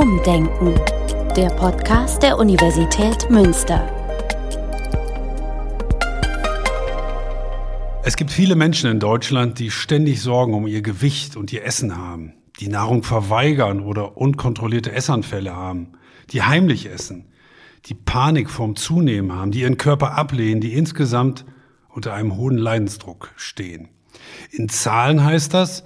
Umdenken. Der Podcast der Universität Münster. Es gibt viele Menschen in Deutschland, die ständig Sorgen um ihr Gewicht und ihr Essen haben, die Nahrung verweigern oder unkontrollierte Essanfälle haben, die heimlich essen, die Panik vorm Zunehmen haben, die ihren Körper ablehnen, die insgesamt unter einem hohen Leidensdruck stehen. In Zahlen heißt das,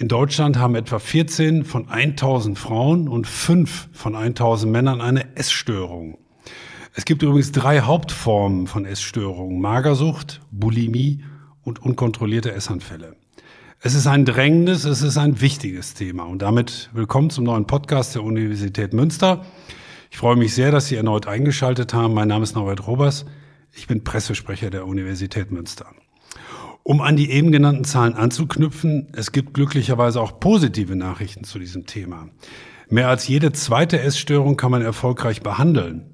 in Deutschland haben etwa 14 von 1000 Frauen und 5 von 1000 Männern eine Essstörung. Es gibt übrigens drei Hauptformen von Essstörungen. Magersucht, Bulimie und unkontrollierte Essanfälle. Es ist ein drängendes, es ist ein wichtiges Thema. Und damit willkommen zum neuen Podcast der Universität Münster. Ich freue mich sehr, dass Sie erneut eingeschaltet haben. Mein Name ist Norbert Robers. Ich bin Pressesprecher der Universität Münster. Um an die eben genannten Zahlen anzuknüpfen, es gibt glücklicherweise auch positive Nachrichten zu diesem Thema. Mehr als jede zweite Essstörung kann man erfolgreich behandeln.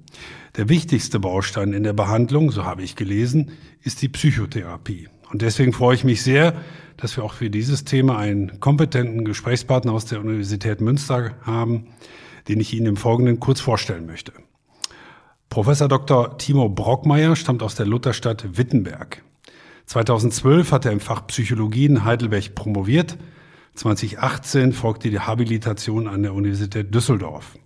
Der wichtigste Baustein in der Behandlung, so habe ich gelesen, ist die Psychotherapie. Und deswegen freue ich mich sehr, dass wir auch für dieses Thema einen kompetenten Gesprächspartner aus der Universität Münster haben, den ich Ihnen im Folgenden kurz vorstellen möchte. Professor Dr. Timo Brockmeier stammt aus der Lutherstadt Wittenberg. 2012 hat er im Fach Psychologie in Heidelberg promoviert. 2018 folgte die Habilitation an der Universität Düsseldorf.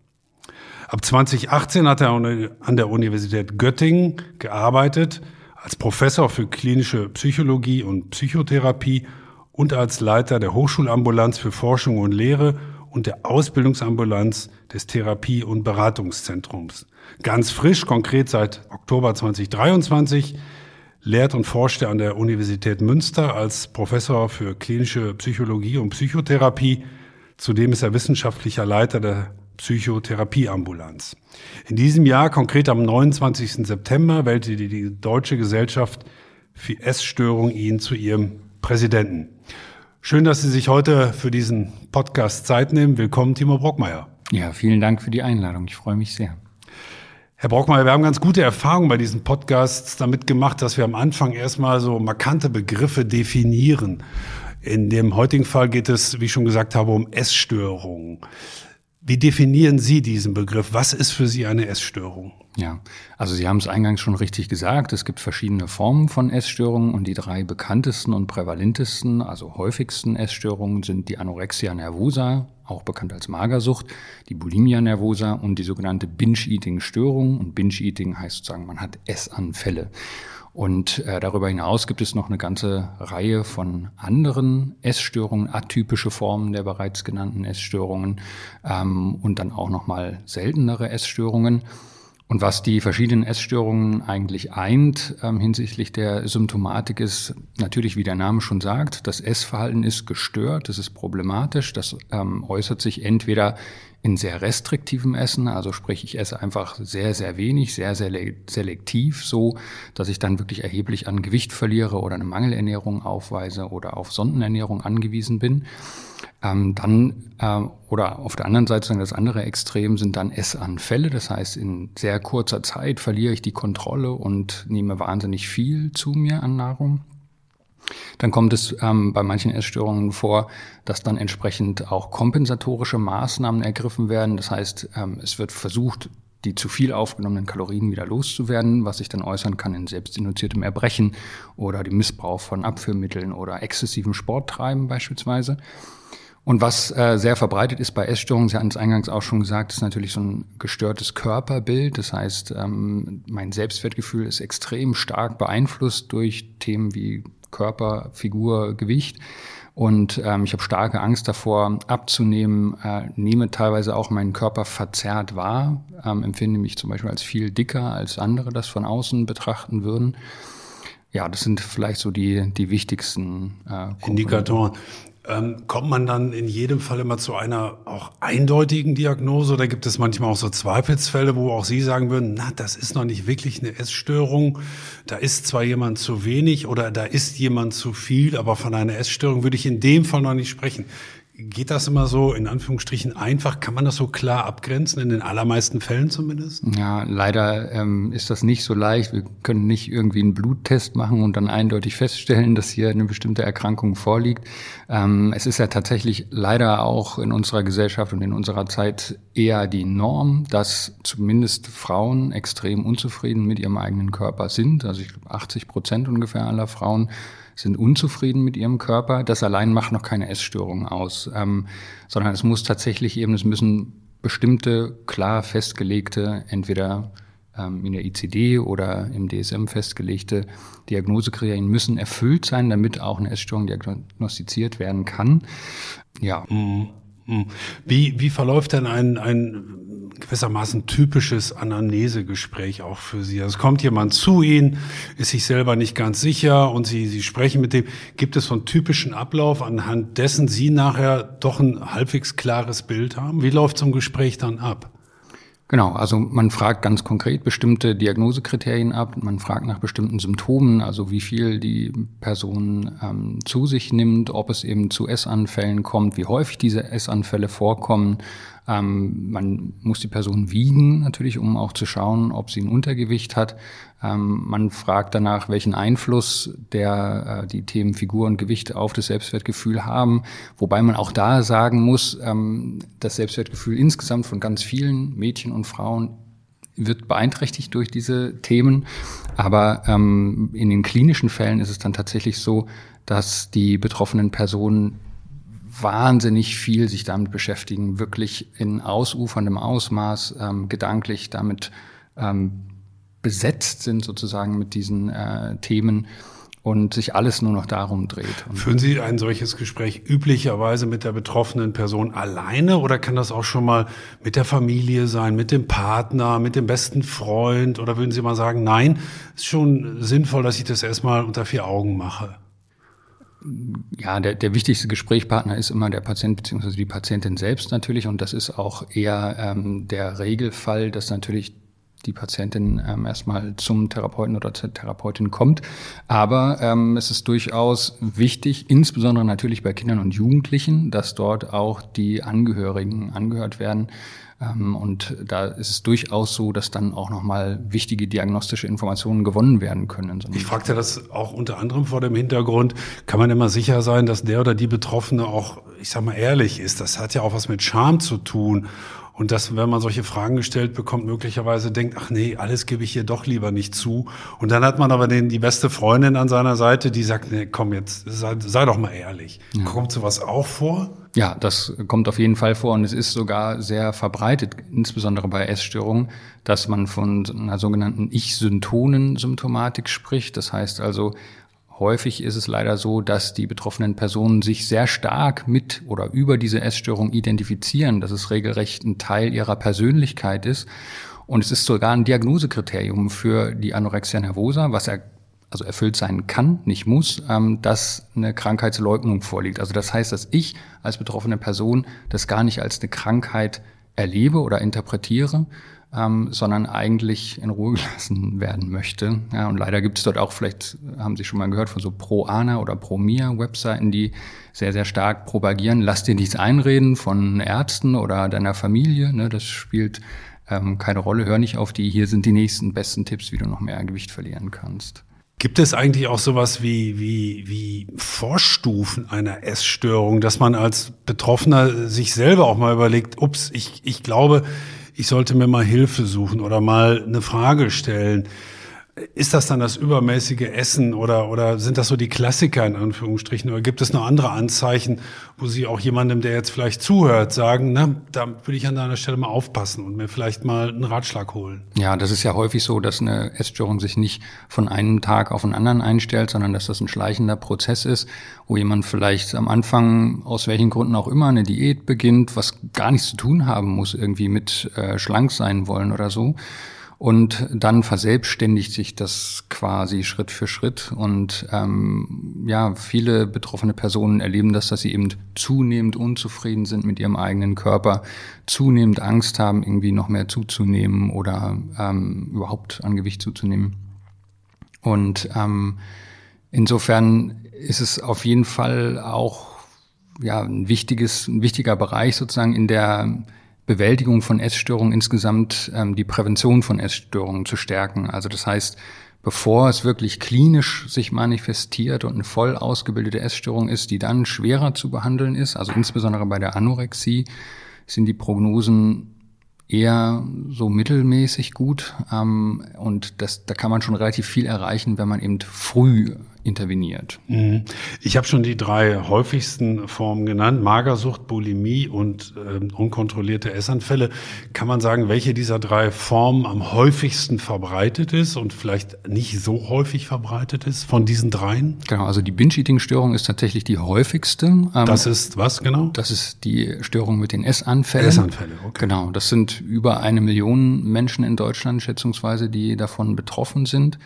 Ab 2018 hat er an der Universität Göttingen gearbeitet als Professor für klinische Psychologie und Psychotherapie und als Leiter der Hochschulambulanz für Forschung und Lehre und der Ausbildungsambulanz des Therapie- und Beratungszentrums. Ganz frisch, konkret seit Oktober 2023, lehrt und forscht er an der Universität Münster als Professor für klinische Psychologie und Psychotherapie. Zudem ist er wissenschaftlicher Leiter der Psychotherapieambulanz. In diesem Jahr, konkret am 29. September, wählte die Deutsche Gesellschaft für Essstörung ihn zu ihrem Präsidenten. Schön, dass Sie sich heute für diesen Podcast Zeit nehmen. Willkommen, Timo Brockmeier. Ja, vielen Dank für die Einladung. Ich freue mich sehr. Herr Brockmeier, wir haben ganz gute Erfahrungen bei diesen Podcasts damit gemacht, dass wir am Anfang erstmal so markante Begriffe definieren. In dem heutigen Fall geht es, wie ich schon gesagt habe, um Essstörungen. Wie definieren Sie diesen Begriff? Was ist für Sie eine Essstörung? Ja, also Sie haben es eingangs schon richtig gesagt. Es gibt verschiedene Formen von Essstörungen und die drei bekanntesten und prävalentesten, also häufigsten Essstörungen sind die Anorexia nervosa, auch bekannt als Magersucht, die Bulimia nervosa und die sogenannte Binge-Eating-Störung. Und Binge-Eating heißt sozusagen, man hat Essanfälle. Und äh, darüber hinaus gibt es noch eine ganze Reihe von anderen Essstörungen, atypische Formen der bereits genannten Essstörungen ähm, und dann auch nochmal seltenere Essstörungen. Und was die verschiedenen Essstörungen eigentlich eint ähm, hinsichtlich der Symptomatik ist natürlich, wie der Name schon sagt, das Essverhalten ist gestört, das ist problematisch, das ähm, äußert sich entweder in sehr restriktivem Essen, also sprich, ich esse einfach sehr, sehr wenig, sehr, sehr selektiv, so dass ich dann wirklich erheblich an Gewicht verliere oder eine Mangelernährung aufweise oder auf Sondenernährung angewiesen bin. Ähm, dann äh, oder auf der anderen Seite das andere Extrem sind dann Essanfälle. Das heißt, in sehr kurzer Zeit verliere ich die Kontrolle und nehme wahnsinnig viel zu mir an Nahrung. Dann kommt es ähm, bei manchen Essstörungen vor, dass dann entsprechend auch kompensatorische Maßnahmen ergriffen werden. Das heißt, ähm, es wird versucht, die zu viel aufgenommenen Kalorien wieder loszuwerden, was sich dann äußern kann in selbstinduziertem Erbrechen oder dem Missbrauch von Abführmitteln oder exzessivem Sporttreiben beispielsweise. Und was äh, sehr verbreitet ist bei Essstörungen, Sie hatten es eingangs auch schon gesagt, ist natürlich so ein gestörtes Körperbild. Das heißt, ähm, mein Selbstwertgefühl ist extrem stark beeinflusst durch Themen wie Körper, Figur, Gewicht. Und ähm, ich habe starke Angst davor, abzunehmen, äh, nehme teilweise auch meinen Körper verzerrt wahr, ähm, empfinde mich zum Beispiel als viel dicker, als andere das von außen betrachten würden. Ja, das sind vielleicht so die, die wichtigsten äh, Indikatoren. Ähm, kommt man dann in jedem Fall immer zu einer auch eindeutigen Diagnose oder gibt es manchmal auch so Zweifelsfälle, wo auch Sie sagen würden, na, das ist noch nicht wirklich eine Essstörung, da ist zwar jemand zu wenig oder da ist jemand zu viel, aber von einer Essstörung würde ich in dem Fall noch nicht sprechen. Geht das immer so in Anführungsstrichen einfach? Kann man das so klar abgrenzen, in den allermeisten Fällen zumindest? Ja, leider ähm, ist das nicht so leicht. Wir können nicht irgendwie einen Bluttest machen und dann eindeutig feststellen, dass hier eine bestimmte Erkrankung vorliegt. Ähm, es ist ja tatsächlich leider auch in unserer Gesellschaft und in unserer Zeit eher die Norm, dass zumindest Frauen extrem unzufrieden mit ihrem eigenen Körper sind. Also ich glaube 80 Prozent ungefähr aller Frauen sind unzufrieden mit ihrem Körper. Das allein macht noch keine Essstörung aus, ähm, sondern es muss tatsächlich eben, es müssen bestimmte klar festgelegte, entweder ähm, in der ICD oder im DSM festgelegte Diagnosekriterien müssen erfüllt sein, damit auch eine Essstörung diagnostiziert werden kann. Ja. Mhm. Mhm. Wie, wie verläuft denn ein, ein gewissermaßen typisches Anamnesegespräch auch für Sie. Also es kommt jemand zu Ihnen, ist sich selber nicht ganz sicher und Sie, Sie sprechen mit dem. Gibt es so einen typischen Ablauf, anhand dessen Sie nachher doch ein halbwegs klares Bild haben? Wie läuft so ein Gespräch dann ab? Genau, also man fragt ganz konkret bestimmte Diagnosekriterien ab, man fragt nach bestimmten Symptomen, also wie viel die Person ähm, zu sich nimmt, ob es eben zu Essanfällen kommt, wie häufig diese Essanfälle vorkommen, ähm, man muss die Person wiegen, natürlich, um auch zu schauen, ob sie ein Untergewicht hat. Ähm, man fragt danach, welchen Einfluss der, äh, die Themen Figur und Gewicht auf das Selbstwertgefühl haben. Wobei man auch da sagen muss, ähm, das Selbstwertgefühl insgesamt von ganz vielen Mädchen und Frauen wird beeinträchtigt durch diese Themen. Aber ähm, in den klinischen Fällen ist es dann tatsächlich so, dass die betroffenen Personen wahnsinnig viel sich damit beschäftigen, wirklich in ausuferndem Ausmaß ähm, gedanklich damit ähm, besetzt sind sozusagen mit diesen äh, Themen und sich alles nur noch darum dreht. Führen Sie ein solches Gespräch üblicherweise mit der betroffenen Person alleine oder kann das auch schon mal mit der Familie sein, mit dem Partner, mit dem besten Freund oder würden Sie mal sagen, nein, ist schon sinnvoll, dass ich das erstmal unter vier Augen mache? Ja, der, der wichtigste Gesprächspartner ist immer der Patient bzw. die Patientin selbst natürlich und das ist auch eher ähm, der Regelfall, dass natürlich die Patientin ähm, erstmal zum Therapeuten oder zur Therapeutin kommt. Aber ähm, es ist durchaus wichtig, insbesondere natürlich bei Kindern und Jugendlichen, dass dort auch die Angehörigen angehört werden. Ähm, und da ist es durchaus so, dass dann auch nochmal wichtige diagnostische Informationen gewonnen werden können. Ich fragte das auch unter anderem vor dem Hintergrund, kann man immer sicher sein, dass der oder die Betroffene auch, ich sag mal, ehrlich ist. Das hat ja auch was mit Scham zu tun. Und dass, wenn man solche Fragen gestellt bekommt, möglicherweise denkt, ach nee, alles gebe ich hier doch lieber nicht zu. Und dann hat man aber den, die beste Freundin an seiner Seite, die sagt, nee, komm jetzt, sei, sei doch mal ehrlich. Ja. Kommt sowas auch vor? Ja, das kommt auf jeden Fall vor und es ist sogar sehr verbreitet, insbesondere bei Essstörungen, dass man von einer sogenannten Ich-Syntonen-Symptomatik spricht. Das heißt also, Häufig ist es leider so, dass die betroffenen Personen sich sehr stark mit oder über diese Essstörung identifizieren, dass es regelrecht ein Teil ihrer Persönlichkeit ist. Und es ist sogar ein Diagnosekriterium für die Anorexia nervosa, was er also erfüllt sein kann, nicht muss, ähm, dass eine Krankheitsleugnung vorliegt. Also das heißt, dass ich als betroffene Person das gar nicht als eine Krankheit erlebe oder interpretiere, ähm, sondern eigentlich in Ruhe gelassen werden möchte. Ja, und leider gibt es dort auch, vielleicht haben Sie schon mal gehört, von so Pro-Ana oder Pro-Mia-Webseiten, die sehr, sehr stark propagieren, lass dir nichts einreden von Ärzten oder deiner Familie. Ne, das spielt ähm, keine Rolle, hör nicht auf die, hier sind die nächsten besten Tipps, wie du noch mehr Gewicht verlieren kannst. Gibt es eigentlich auch sowas wie, wie, wie Vorstufen einer Essstörung, dass man als Betroffener sich selber auch mal überlegt, ups, ich, ich glaube, ich sollte mir mal Hilfe suchen oder mal eine Frage stellen. Ist das dann das übermäßige Essen oder, oder sind das so die Klassiker in Anführungsstrichen? Oder gibt es noch andere Anzeichen, wo Sie auch jemandem, der jetzt vielleicht zuhört, sagen, na, da würde ich an deiner Stelle mal aufpassen und mir vielleicht mal einen Ratschlag holen? Ja, das ist ja häufig so, dass eine Essstörung sich nicht von einem Tag auf den anderen einstellt, sondern dass das ein schleichender Prozess ist, wo jemand vielleicht am Anfang aus welchen Gründen auch immer eine Diät beginnt, was gar nichts zu tun haben muss irgendwie mit äh, schlank sein wollen oder so und dann verselbstständigt sich das quasi Schritt für Schritt. Und ähm, ja, viele betroffene Personen erleben das, dass sie eben zunehmend unzufrieden sind mit ihrem eigenen Körper, zunehmend Angst haben, irgendwie noch mehr zuzunehmen oder ähm, überhaupt an Gewicht zuzunehmen. Und ähm, insofern ist es auf jeden Fall auch ja ein wichtiges, ein wichtiger Bereich sozusagen in der Bewältigung von Essstörungen insgesamt ähm, die Prävention von Essstörungen zu stärken. Also das heißt, bevor es wirklich klinisch sich manifestiert und eine voll ausgebildete Essstörung ist, die dann schwerer zu behandeln ist, also insbesondere bei der Anorexie, sind die Prognosen eher so mittelmäßig gut. Ähm, und das, da kann man schon relativ viel erreichen, wenn man eben früh interveniert. Mhm. Ich habe schon die drei häufigsten Formen genannt, Magersucht, Bulimie und äh, unkontrollierte Essanfälle. Kann man sagen, welche dieser drei Formen am häufigsten verbreitet ist und vielleicht nicht so häufig verbreitet ist von diesen dreien? Genau, also die Binge-Eating-Störung ist tatsächlich die häufigste. Ähm, das ist was genau? Das ist die Störung mit den Essanfällen. Essanfälle, okay. Genau, das sind über eine Million Menschen in Deutschland schätzungsweise, die davon betroffen sind.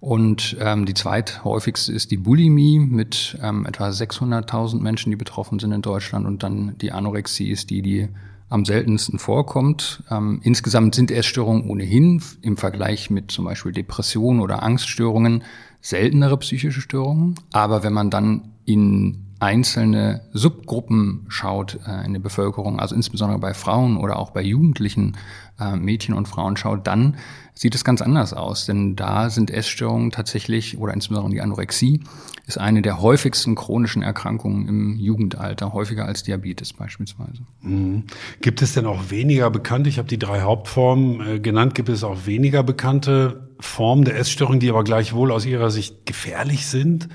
Und ähm, die zweithäufigste ist die Bulimie mit ähm, etwa 600.000 Menschen, die betroffen sind in Deutschland. Und dann die Anorexie ist die, die am seltensten vorkommt. Ähm, insgesamt sind Essstörungen ohnehin im Vergleich mit zum Beispiel Depressionen oder Angststörungen seltenere psychische Störungen. Aber wenn man dann in einzelne Subgruppen schaut äh, in der Bevölkerung, also insbesondere bei Frauen oder auch bei Jugendlichen äh, Mädchen und Frauen schaut, dann sieht es ganz anders aus. Denn da sind Essstörungen tatsächlich, oder insbesondere die Anorexie, ist eine der häufigsten chronischen Erkrankungen im Jugendalter, häufiger als Diabetes beispielsweise. Mhm. Gibt es denn auch weniger bekannte, ich habe die drei Hauptformen äh, genannt, gibt es auch weniger bekannte Formen der Essstörung, die aber gleichwohl aus Ihrer Sicht gefährlich sind?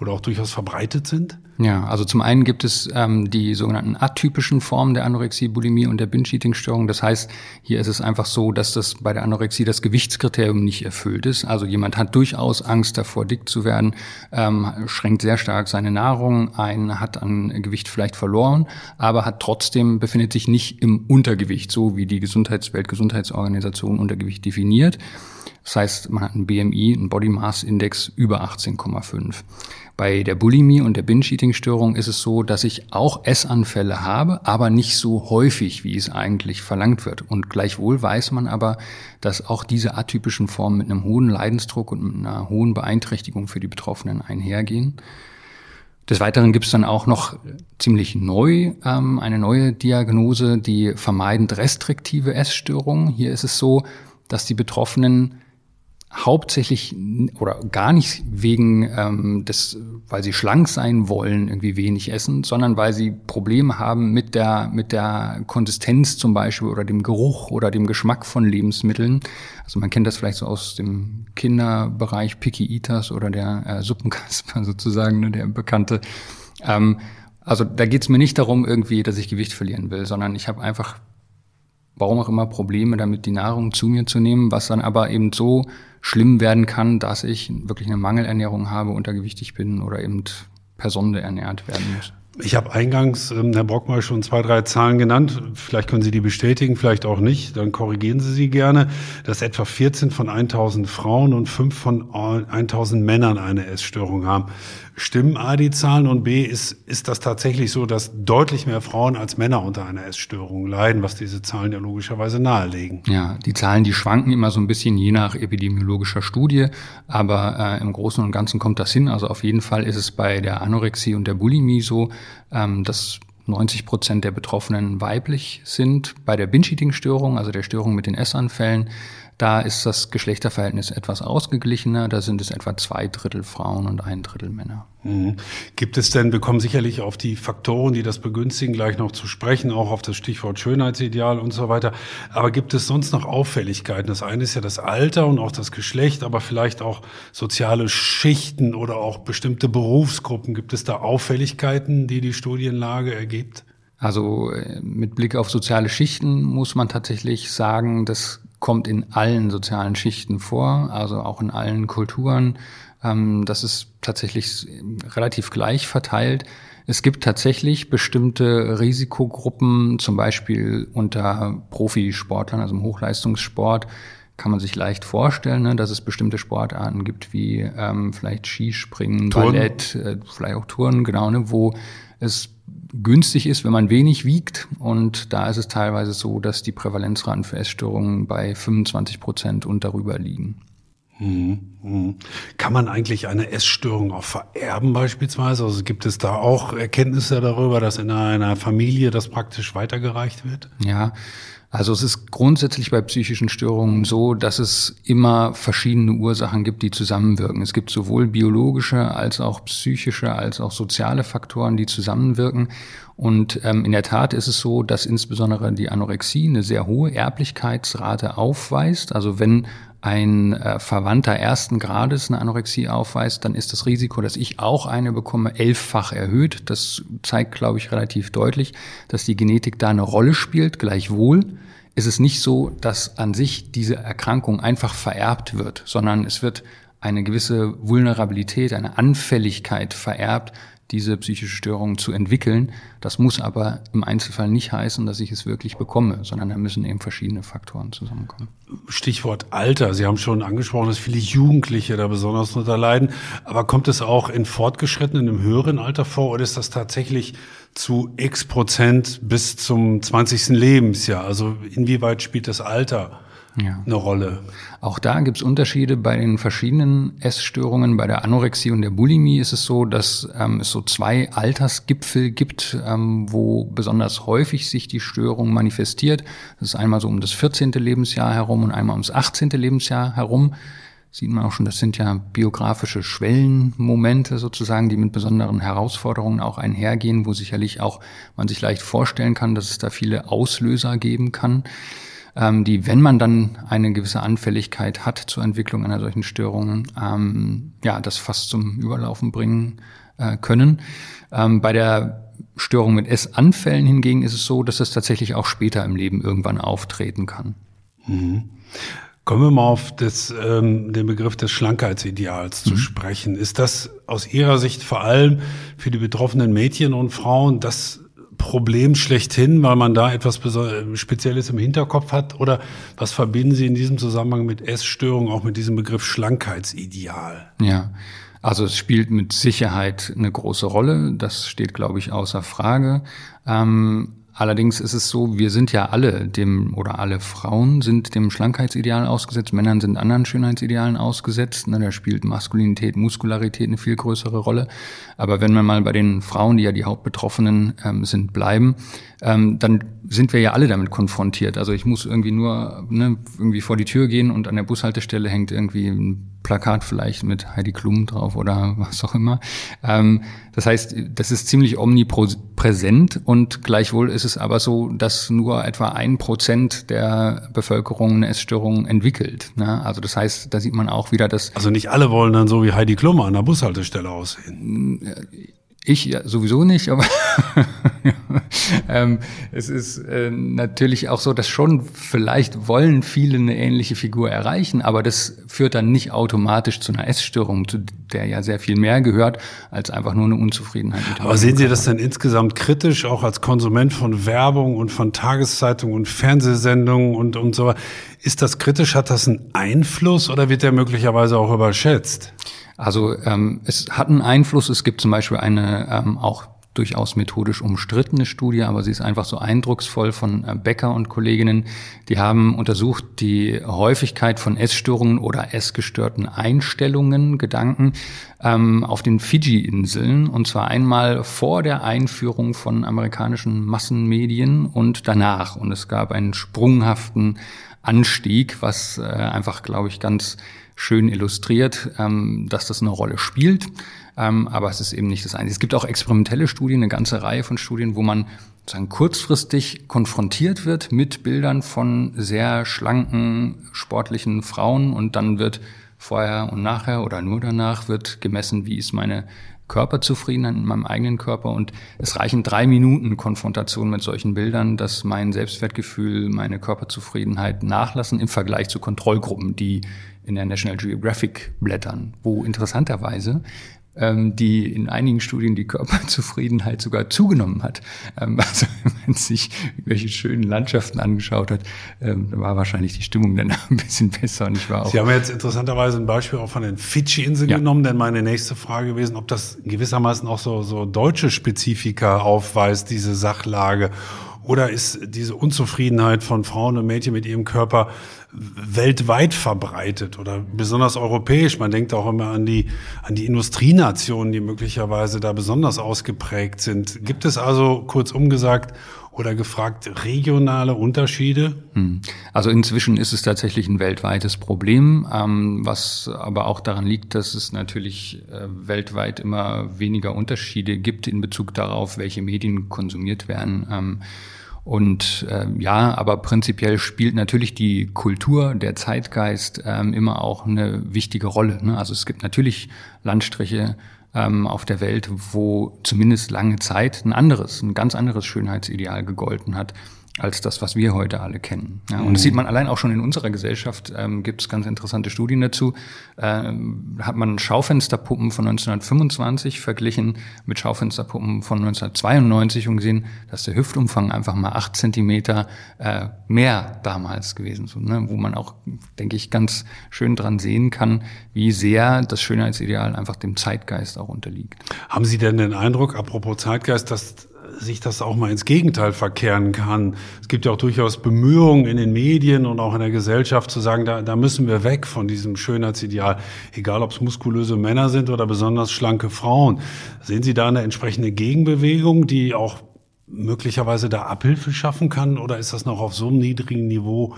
Oder auch durchaus verbreitet sind? Ja, also zum einen gibt es ähm, die sogenannten atypischen Formen der Anorexie, Bulimie und der Binge-Eating-Störung. Das heißt, hier ist es einfach so, dass das bei der Anorexie das Gewichtskriterium nicht erfüllt ist. Also jemand hat durchaus Angst davor, dick zu werden, ähm, schränkt sehr stark seine Nahrung ein, hat an Gewicht vielleicht verloren, aber hat trotzdem befindet sich nicht im Untergewicht, so wie die Gesundheits Weltgesundheitsorganisation Untergewicht definiert. Das heißt, man hat ein BMI, ein Body Mass Index über 18,5. Bei der Bulimie und der Binge-Eating-Störung ist es so, dass ich auch Essanfälle habe, aber nicht so häufig, wie es eigentlich verlangt wird. Und gleichwohl weiß man aber, dass auch diese atypischen Formen mit einem hohen Leidensdruck und mit einer hohen Beeinträchtigung für die Betroffenen einhergehen. Des Weiteren gibt es dann auch noch ziemlich neu ähm, eine neue Diagnose, die vermeidend restriktive Essstörung. Hier ist es so, dass die Betroffenen hauptsächlich oder gar nicht wegen ähm, des, weil sie schlank sein wollen, irgendwie wenig essen, sondern weil sie Probleme haben mit der mit der Konsistenz zum Beispiel oder dem Geruch oder dem Geschmack von Lebensmitteln. Also man kennt das vielleicht so aus dem Kinderbereich Picky Eaters oder der äh, Suppenkasper sozusagen, ne, der bekannte. Ähm, also da geht es mir nicht darum, irgendwie, dass ich Gewicht verlieren will, sondern ich habe einfach warum auch immer Probleme damit, die Nahrung zu mir zu nehmen, was dann aber eben so schlimm werden kann, dass ich wirklich eine Mangelernährung habe, untergewichtig bin oder eben per ernährt werden muss. Ich habe eingangs, ähm, Herr Brockmeier, schon zwei, drei Zahlen genannt. Vielleicht können Sie die bestätigen, vielleicht auch nicht. Dann korrigieren Sie sie gerne, dass etwa 14 von 1000 Frauen und 5 von 1000 Männern eine Essstörung haben. Stimmen A die Zahlen und B ist, ist das tatsächlich so, dass deutlich mehr Frauen als Männer unter einer Essstörung leiden, was diese Zahlen ja logischerweise nahelegen. Ja, die Zahlen, die schwanken immer so ein bisschen je nach epidemiologischer Studie, aber äh, im Großen und Ganzen kommt das hin. Also auf jeden Fall ist es bei der Anorexie und der Bulimie so, ähm, dass 90 Prozent der Betroffenen weiblich sind. Bei der Binge-Eating-Störung, also der Störung mit den Essanfällen, da ist das Geschlechterverhältnis etwas ausgeglichener. Da sind es etwa zwei Drittel Frauen und ein Drittel Männer. Mhm. Gibt es denn, wir kommen sicherlich auf die Faktoren, die das begünstigen, gleich noch zu sprechen, auch auf das Stichwort Schönheitsideal und so weiter. Aber gibt es sonst noch Auffälligkeiten? Das eine ist ja das Alter und auch das Geschlecht, aber vielleicht auch soziale Schichten oder auch bestimmte Berufsgruppen. Gibt es da Auffälligkeiten, die die Studienlage ergibt? Also äh, mit Blick auf soziale Schichten muss man tatsächlich sagen, dass kommt in allen sozialen Schichten vor, also auch in allen Kulturen. Ähm, das ist tatsächlich relativ gleich verteilt. Es gibt tatsächlich bestimmte Risikogruppen, zum Beispiel unter Profisportlern, also im Hochleistungssport, kann man sich leicht vorstellen, ne, dass es bestimmte Sportarten gibt, wie ähm, vielleicht Skispringen, Turnen. Ballett, äh, vielleicht auch Touren, genau, ne, wo es günstig ist, wenn man wenig wiegt. Und da ist es teilweise so, dass die Prävalenzraten für Essstörungen bei 25 Prozent und darüber liegen. Mhm. Mhm. Kann man eigentlich eine Essstörung auch vererben beispielsweise? Also gibt es da auch Erkenntnisse darüber, dass in einer Familie das praktisch weitergereicht wird? Ja, also es ist grundsätzlich bei psychischen Störungen so, dass es immer verschiedene Ursachen gibt, die zusammenwirken. Es gibt sowohl biologische als auch psychische als auch soziale Faktoren, die zusammenwirken. Und ähm, in der Tat ist es so, dass insbesondere die Anorexie eine sehr hohe Erblichkeitsrate aufweist. Also wenn ein äh, Verwandter ersten Grades eine Anorexie aufweist, dann ist das Risiko, dass ich auch eine bekomme, elffach erhöht. Das zeigt, glaube ich, relativ deutlich, dass die Genetik da eine Rolle spielt. Gleichwohl ist es nicht so, dass an sich diese Erkrankung einfach vererbt wird, sondern es wird eine gewisse Vulnerabilität, eine Anfälligkeit vererbt, diese psychische Störung zu entwickeln. Das muss aber im Einzelfall nicht heißen, dass ich es wirklich bekomme, sondern da müssen eben verschiedene Faktoren zusammenkommen. Stichwort Alter. Sie haben schon angesprochen, dass viele Jugendliche da besonders darunter leiden. Aber kommt es auch in fortgeschrittenen, im höheren Alter vor oder ist das tatsächlich zu x Prozent bis zum 20. Lebensjahr? Also inwieweit spielt das Alter ja. eine Rolle. Auch da gibt es Unterschiede bei den verschiedenen Essstörungen. Bei der Anorexie und der Bulimie ist es so, dass ähm, es so zwei Altersgipfel gibt, ähm, wo besonders häufig sich die Störung manifestiert. Das ist einmal so um das 14. Lebensjahr herum und einmal ums 18. Lebensjahr herum. Sieht man auch schon, das sind ja biografische Schwellenmomente sozusagen, die mit besonderen Herausforderungen auch einhergehen, wo sicherlich auch man sich leicht vorstellen kann, dass es da viele Auslöser geben kann ähm, die, wenn man dann eine gewisse Anfälligkeit hat zur Entwicklung einer solchen Störung, ähm, ja, das fast zum Überlaufen bringen äh, können. Ähm, bei der Störung mit Essanfällen hingegen ist es so, dass es tatsächlich auch später im Leben irgendwann auftreten kann. Mhm. Kommen wir mal auf das, ähm, den Begriff des Schlankheitsideals zu mhm. sprechen. Ist das aus Ihrer Sicht vor allem für die betroffenen Mädchen und Frauen das Problem schlechthin, weil man da etwas Spezielles im Hinterkopf hat? Oder was verbinden Sie in diesem Zusammenhang mit Essstörungen, auch mit diesem Begriff Schlankheitsideal? Ja, also es spielt mit Sicherheit eine große Rolle. Das steht, glaube ich, außer Frage. Ähm, Allerdings ist es so, wir sind ja alle dem, oder alle Frauen sind dem Schlankheitsideal ausgesetzt, Männern sind anderen Schönheitsidealen ausgesetzt. Ne, da spielt Maskulinität, Muskularität eine viel größere Rolle. Aber wenn wir mal bei den Frauen, die ja die Hauptbetroffenen ähm, sind, bleiben, ähm, dann sind wir ja alle damit konfrontiert. Also ich muss irgendwie nur ne, irgendwie vor die Tür gehen und an der Bushaltestelle hängt irgendwie ein Plakat vielleicht mit Heidi Klum drauf oder was auch immer. Ähm, das heißt, das ist ziemlich omnipräsent und gleichwohl ist es aber so, dass nur etwa ein Prozent der Bevölkerung eine Essstörung entwickelt. Ne? Also das heißt, da sieht man auch wieder, dass... Also nicht alle wollen dann so wie Heidi Klum an der Bushaltestelle aussehen. Ich ja, sowieso nicht, aber ähm, es ist äh, natürlich auch so, dass schon vielleicht wollen viele eine ähnliche Figur erreichen, aber das führt dann nicht automatisch zu einer Essstörung, zu der ja sehr viel mehr gehört als einfach nur eine Unzufriedenheit. Mit aber sehen Sie das denn insgesamt kritisch, auch als Konsument von Werbung und von Tageszeitungen und Fernsehsendungen und, und so? Ist das kritisch? Hat das einen Einfluss oder wird der möglicherweise auch überschätzt? Also ähm, es hat einen Einfluss. Es gibt zum Beispiel eine ähm, auch durchaus methodisch umstrittene Studie, aber sie ist einfach so eindrucksvoll von äh, Becker und Kolleginnen. Die haben untersucht die Häufigkeit von Essstörungen oder essgestörten Einstellungen, Gedanken ähm, auf den Fiji-Inseln und zwar einmal vor der Einführung von amerikanischen Massenmedien und danach. Und es gab einen sprunghaften Anstieg, was äh, einfach, glaube ich, ganz schön illustriert, ähm, dass das eine Rolle spielt. Ähm, aber es ist eben nicht das Einzige. Es gibt auch experimentelle Studien, eine ganze Reihe von Studien, wo man sozusagen kurzfristig konfrontiert wird mit Bildern von sehr schlanken, sportlichen Frauen und dann wird vorher und nachher oder nur danach wird gemessen, wie ist meine Körperzufriedenheit in meinem eigenen Körper und es reichen drei Minuten Konfrontation mit solchen Bildern, dass mein Selbstwertgefühl, meine Körperzufriedenheit nachlassen im Vergleich zu Kontrollgruppen, die in der National Geographic blättern, wo interessanterweise die in einigen Studien die Körperzufriedenheit sogar zugenommen hat. Ähm, also wenn man sich welche schönen Landschaften angeschaut hat, ähm, war wahrscheinlich die Stimmung dann ein bisschen besser. Und ich war auch Sie haben jetzt interessanterweise ein Beispiel auch von den Fidschi-Inseln ja. genommen, denn meine nächste Frage gewesen, ob das gewissermaßen auch so, so deutsche Spezifika aufweist, diese Sachlage Oder ist diese Unzufriedenheit von Frauen und Mädchen mit ihrem Körper weltweit verbreitet oder besonders europäisch? Man denkt auch immer an die, an die Industrienationen, die möglicherweise da besonders ausgeprägt sind. Gibt es also, kurzum gesagt, oder gefragt, regionale Unterschiede? Hm. Also inzwischen ist es tatsächlich ein weltweites Problem, ähm, was aber auch daran liegt, dass es natürlich äh, weltweit immer weniger Unterschiede gibt in Bezug darauf, welche Medien konsumiert werden. Und äh, ja, aber prinzipiell spielt natürlich die Kultur, der Zeitgeist ähm, immer auch eine wichtige Rolle. Ne? Also es gibt natürlich Landstriche, ähm, auf der Welt, wo zumindest lange Zeit ein anderes, ein ganz anderes Schönheitsideal gegolten hat als das, was wir heute alle kennen. Ja, und das sieht man allein auch schon in unserer Gesellschaft, ähm, gibt es ganz interessante Studien dazu. Ähm, hat man Schaufensterpuppen von 1925 verglichen mit Schaufensterpuppen von 1992 und gesehen, dass der Hüftumfang einfach mal acht Zentimeter äh, mehr damals gewesen ist. Ne? Wo man auch, denke ich, ganz schön dran sehen kann, wie sehr das Schönheitsideal einfach dem Zeitgeist auch unterliegt. Haben Sie denn den Eindruck, apropos Zeitgeist, dass sich das auch mal ins Gegenteil verkehren kann. Es gibt ja auch durchaus Bemühungen in den Medien und auch in der Gesellschaft zu sagen, da, da müssen wir weg von diesem Schönheitsideal, egal ob es muskulöse Männer sind oder besonders schlanke Frauen. Sehen Sie da eine entsprechende Gegenbewegung, die auch möglicherweise da Abhilfe schaffen kann oder ist das noch auf so einem niedrigen Niveau?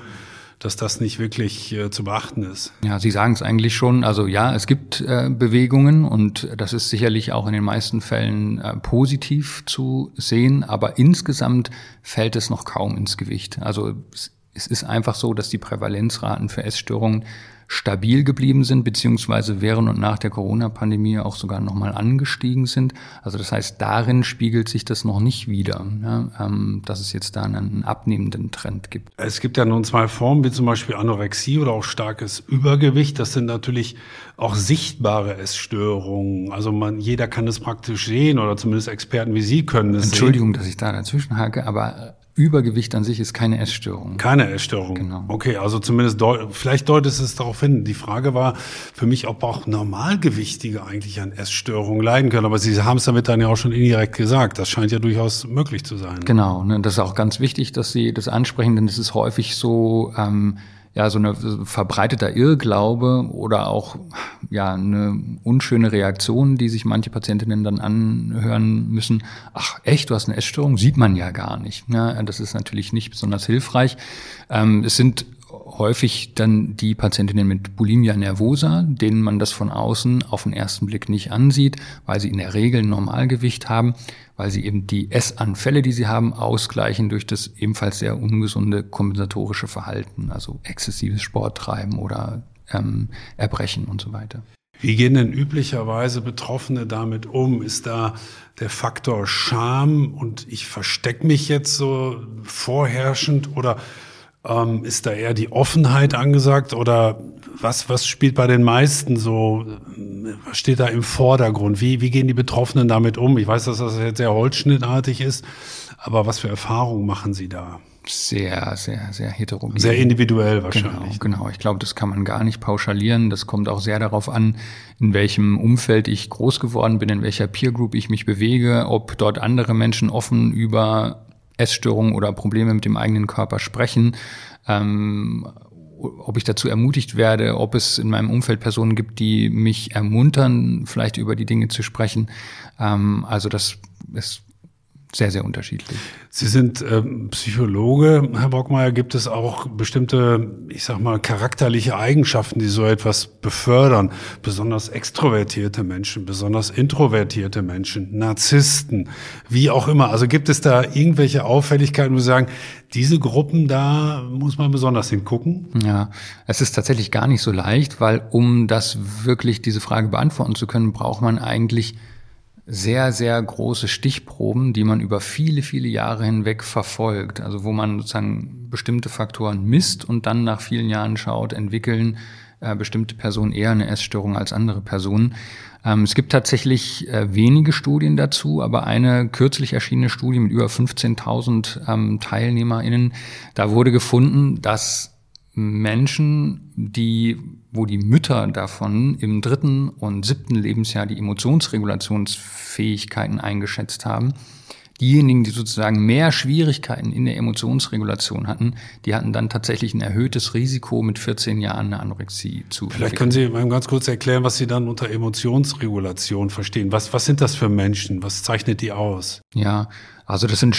Dass das nicht wirklich äh, zu beachten ist. Ja, Sie sagen es eigentlich schon. Also ja, es gibt äh, Bewegungen und das ist sicherlich auch in den meisten Fällen äh, positiv zu sehen, aber insgesamt fällt es noch kaum ins Gewicht. Also es ist einfach so, dass die Prävalenzraten für Essstörungen stabil geblieben sind, beziehungsweise während und nach der Corona-Pandemie auch sogar nochmal angestiegen sind. Also das heißt, darin spiegelt sich das noch nicht wieder, ja, ähm, dass es jetzt da einen abnehmenden Trend gibt. Es gibt ja nun zwei Formen, wie zum Beispiel Anorexie oder auch starkes Übergewicht. Das sind natürlich auch sichtbare Essstörungen. Also man, jeder kann es praktisch sehen oder zumindest Experten wie Sie können es Entschuldigung, sehen. dass ich da dazwischen hake, aber Übergewicht an sich ist keine Essstörung. Keine Essstörung. Genau. Okay, also zumindest deut vielleicht deutet es darauf hin. Die Frage war für mich, ob auch Normalgewichtige eigentlich an Essstörungen leiden können. Aber Sie haben es damit dann ja auch schon indirekt gesagt. Das scheint ja durchaus möglich zu sein. Genau. Ne, das ist auch ganz wichtig, dass Sie das ansprechen, denn es ist häufig so. Ähm, ja, so eine verbreiteter Irrglaube oder auch ja eine unschöne Reaktion, die sich manche Patientinnen dann anhören müssen. Ach, echt, du hast eine Essstörung? Sieht man ja gar nicht. Ja, das ist natürlich nicht besonders hilfreich. Ähm, es sind häufig dann die Patientinnen mit Bulimia nervosa, denen man das von außen auf den ersten Blick nicht ansieht, weil sie in der Regel ein Normalgewicht haben, weil sie eben die Essanfälle, die sie haben, ausgleichen durch das ebenfalls sehr ungesunde kompensatorische Verhalten, also exzessives Sporttreiben oder ähm, Erbrechen und so weiter. Wie gehen denn üblicherweise Betroffene damit um? Ist da der Faktor Scham und ich verstecke mich jetzt so vorherrschend oder ähm, ist da eher die Offenheit angesagt oder was, was spielt bei den meisten so, was steht da im Vordergrund? Wie, wie gehen die Betroffenen damit um? Ich weiß, dass das jetzt sehr holzschnittartig ist, aber was für Erfahrungen machen Sie da? Sehr, sehr, sehr heterogen. Sehr individuell wahrscheinlich. Genau, genau. Ich glaube, das kann man gar nicht pauschalieren. Das kommt auch sehr darauf an, in welchem Umfeld ich groß geworden bin, in welcher Peer Group ich mich bewege, ob dort andere Menschen offen über Essstörungen oder Probleme mit dem eigenen Körper sprechen, ähm, ob ich dazu ermutigt werde, ob es in meinem Umfeld Personen gibt, die mich ermuntern, vielleicht über die Dinge zu sprechen. Ähm, also das ist sehr, sehr unterschiedlich. Sie sind ähm, Psychologe, Herr Bockmeier. Gibt es auch bestimmte, ich sag mal, charakterliche Eigenschaften, die so etwas befördern? Besonders extrovertierte Menschen, besonders introvertierte Menschen, Narzissten, wie auch immer. Also gibt es da irgendwelche Auffälligkeiten, wo Sie sagen, diese Gruppen, da muss man besonders hingucken? Ja, es ist tatsächlich gar nicht so leicht, weil um das wirklich, diese Frage beantworten zu können, braucht man eigentlich sehr, sehr große Stichproben, die man über viele, viele Jahre hinweg verfolgt. Also wo man sozusagen bestimmte Faktoren misst und dann nach vielen Jahren schaut, entwickeln äh, bestimmte Personen eher eine Essstörung als andere Personen. Ähm, es gibt tatsächlich äh, wenige Studien dazu, aber eine kürzlich erschienene Studie mit über 15.000 ähm, TeilnehmerInnen, da wurde gefunden, dass Menschen, die, wo die Mütter davon im dritten und siebten Lebensjahr die Emotionsregulationsfähigkeiten eingeschätzt haben, diejenigen, die sozusagen mehr Schwierigkeiten in der Emotionsregulation hatten, die hatten dann tatsächlich ein erhöhtes Risiko, mit 14 Jahren eine Anorexie zu Vielleicht können Sie mal ganz kurz erklären, was Sie dann unter Emotionsregulation verstehen. Was, was sind das für Menschen? Was zeichnet die aus? Ja, also das sind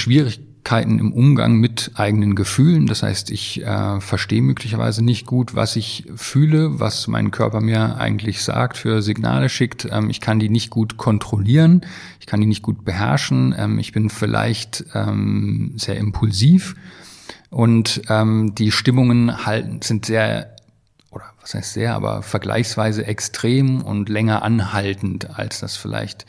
Schwierigkeiten im Umgang mit eigenen Gefühlen. Das heißt, ich äh, verstehe möglicherweise nicht gut, was ich fühle, was mein Körper mir eigentlich sagt, für Signale schickt. Ähm, ich kann die nicht gut kontrollieren, ich kann die nicht gut beherrschen. Ähm, ich bin vielleicht ähm, sehr impulsiv und ähm, die Stimmungen halten sind sehr oder was heißt sehr, aber vergleichsweise extrem und länger anhaltend, als das vielleicht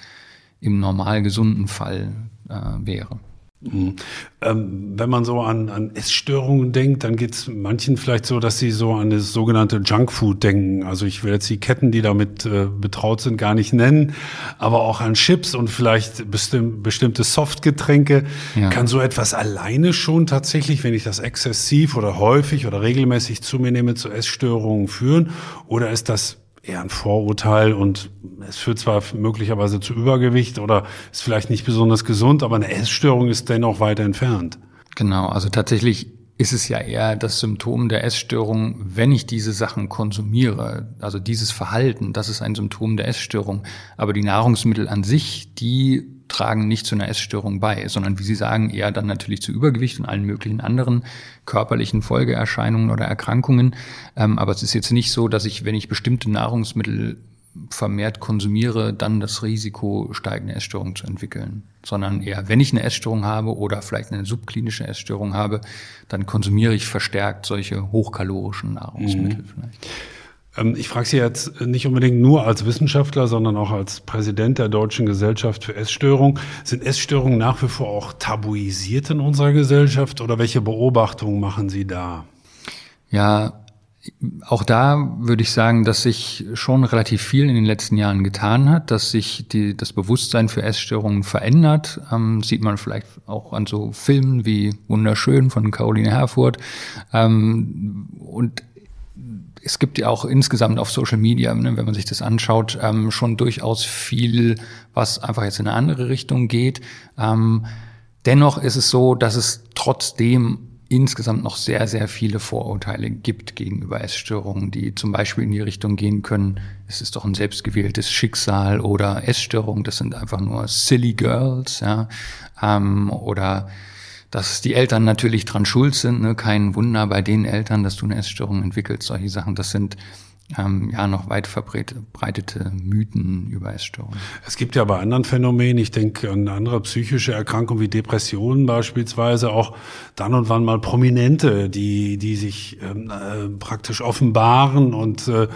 im normal gesunden Fall äh, wäre. Mhm. Ähm, wenn man so an, an Essstörungen denkt, dann geht es manchen vielleicht so, dass sie so an das sogenannte Junkfood denken. Also ich will jetzt die Ketten, die damit äh, betraut sind, gar nicht nennen, aber auch an Chips und vielleicht bestimm bestimmte Softgetränke. Ja. Kann so etwas alleine schon tatsächlich, wenn ich das exzessiv oder häufig oder regelmäßig zu mir nehme, zu Essstörungen führen? Oder ist das eher ein Vorurteil und es führt zwar möglicherweise zu Übergewicht oder ist vielleicht nicht besonders gesund, aber eine Essstörung ist dennoch weiter entfernt. Genau, also tatsächlich ist es ja eher das Symptom der Essstörung, wenn ich diese Sachen konsumiere. Also dieses Verhalten, das ist ein Symptom der Essstörung. Aber die Nahrungsmittel an sich, die tragen nicht zu einer Essstörung bei, sondern wie Sie sagen, eher dann natürlich zu Übergewicht und allen möglichen anderen körperlichen Folgeerscheinungen oder Erkrankungen. Ähm, aber es ist jetzt nicht so, dass ich, wenn ich bestimmte Nahrungsmittel vermehrt konsumiere, dann das Risiko steigt, eine Essstörung zu entwickeln, sondern eher, wenn ich eine Essstörung habe oder vielleicht eine subklinische Essstörung habe, dann konsumiere ich verstärkt solche hochkalorischen Nahrungsmittel mhm. vielleicht. Ähm, ich frage Sie jetzt nicht unbedingt nur als Wissenschaftler, sondern auch als Präsident der Deutschen Gesellschaft für Essstörung. Sind Essstörungen nach wie vor auch tabuisiert in unserer Gesellschaft oder welche Beobachtungen machen Sie da? Ja, auch da würde ich sagen, dass sich schon relativ viel in den letzten Jahren getan hat, dass sich die, das Bewusstsein für Essstörungen verändert. Ähm, sieht man vielleicht auch an so Filmen wie Wunderschön von Caroline Herfurth. Ähm, und es gibt ja auch insgesamt auf Social Media, ne, wenn man sich das anschaut, ähm, schon durchaus viel, was einfach jetzt in eine andere Richtung geht. Ähm, dennoch ist es so, dass es trotzdem insgesamt noch sehr, sehr viele Vorurteile gibt gegenüber Essstörungen, die zum Beispiel in die Richtung gehen können, es ist doch ein selbstgewähltes Schicksal oder Essstörung, das sind einfach nur silly girls, ja, ähm, oder dass die Eltern natürlich dran schuld sind, ne? kein Wunder bei den Eltern, dass du eine Essstörung entwickelst, solche Sachen, das sind ähm, ja noch weit verbreitete Mythen über Essstörungen. Es gibt ja bei anderen Phänomenen, ich denke an andere psychische Erkrankungen wie Depressionen beispielsweise, auch dann und wann mal Prominente, die, die sich ähm, äh, praktisch offenbaren und äh,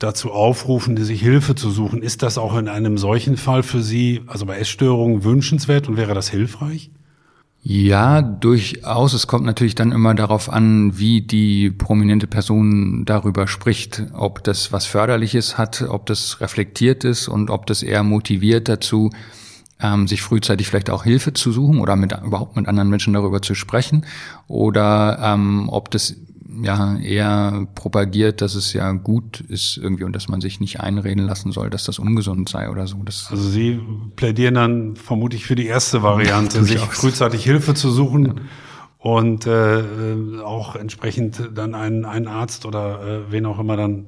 dazu aufrufen, sich Hilfe zu suchen. Ist das auch in einem solchen Fall für Sie, also bei Essstörungen, wünschenswert und wäre das hilfreich? Ja, durchaus. Es kommt natürlich dann immer darauf an, wie die prominente Person darüber spricht, ob das was Förderliches hat, ob das reflektiert ist und ob das eher motiviert dazu, ähm, sich frühzeitig vielleicht auch Hilfe zu suchen oder mit, überhaupt mit anderen Menschen darüber zu sprechen oder ähm, ob das ja eher propagiert, dass es ja gut ist irgendwie und dass man sich nicht einreden lassen soll, dass das ungesund sei oder so. Das also Sie plädieren dann vermutlich für die erste Variante, sich frühzeitig Hilfe zu suchen. Ja. Und äh, auch entsprechend dann einen, einen Arzt oder äh, wen auch immer dann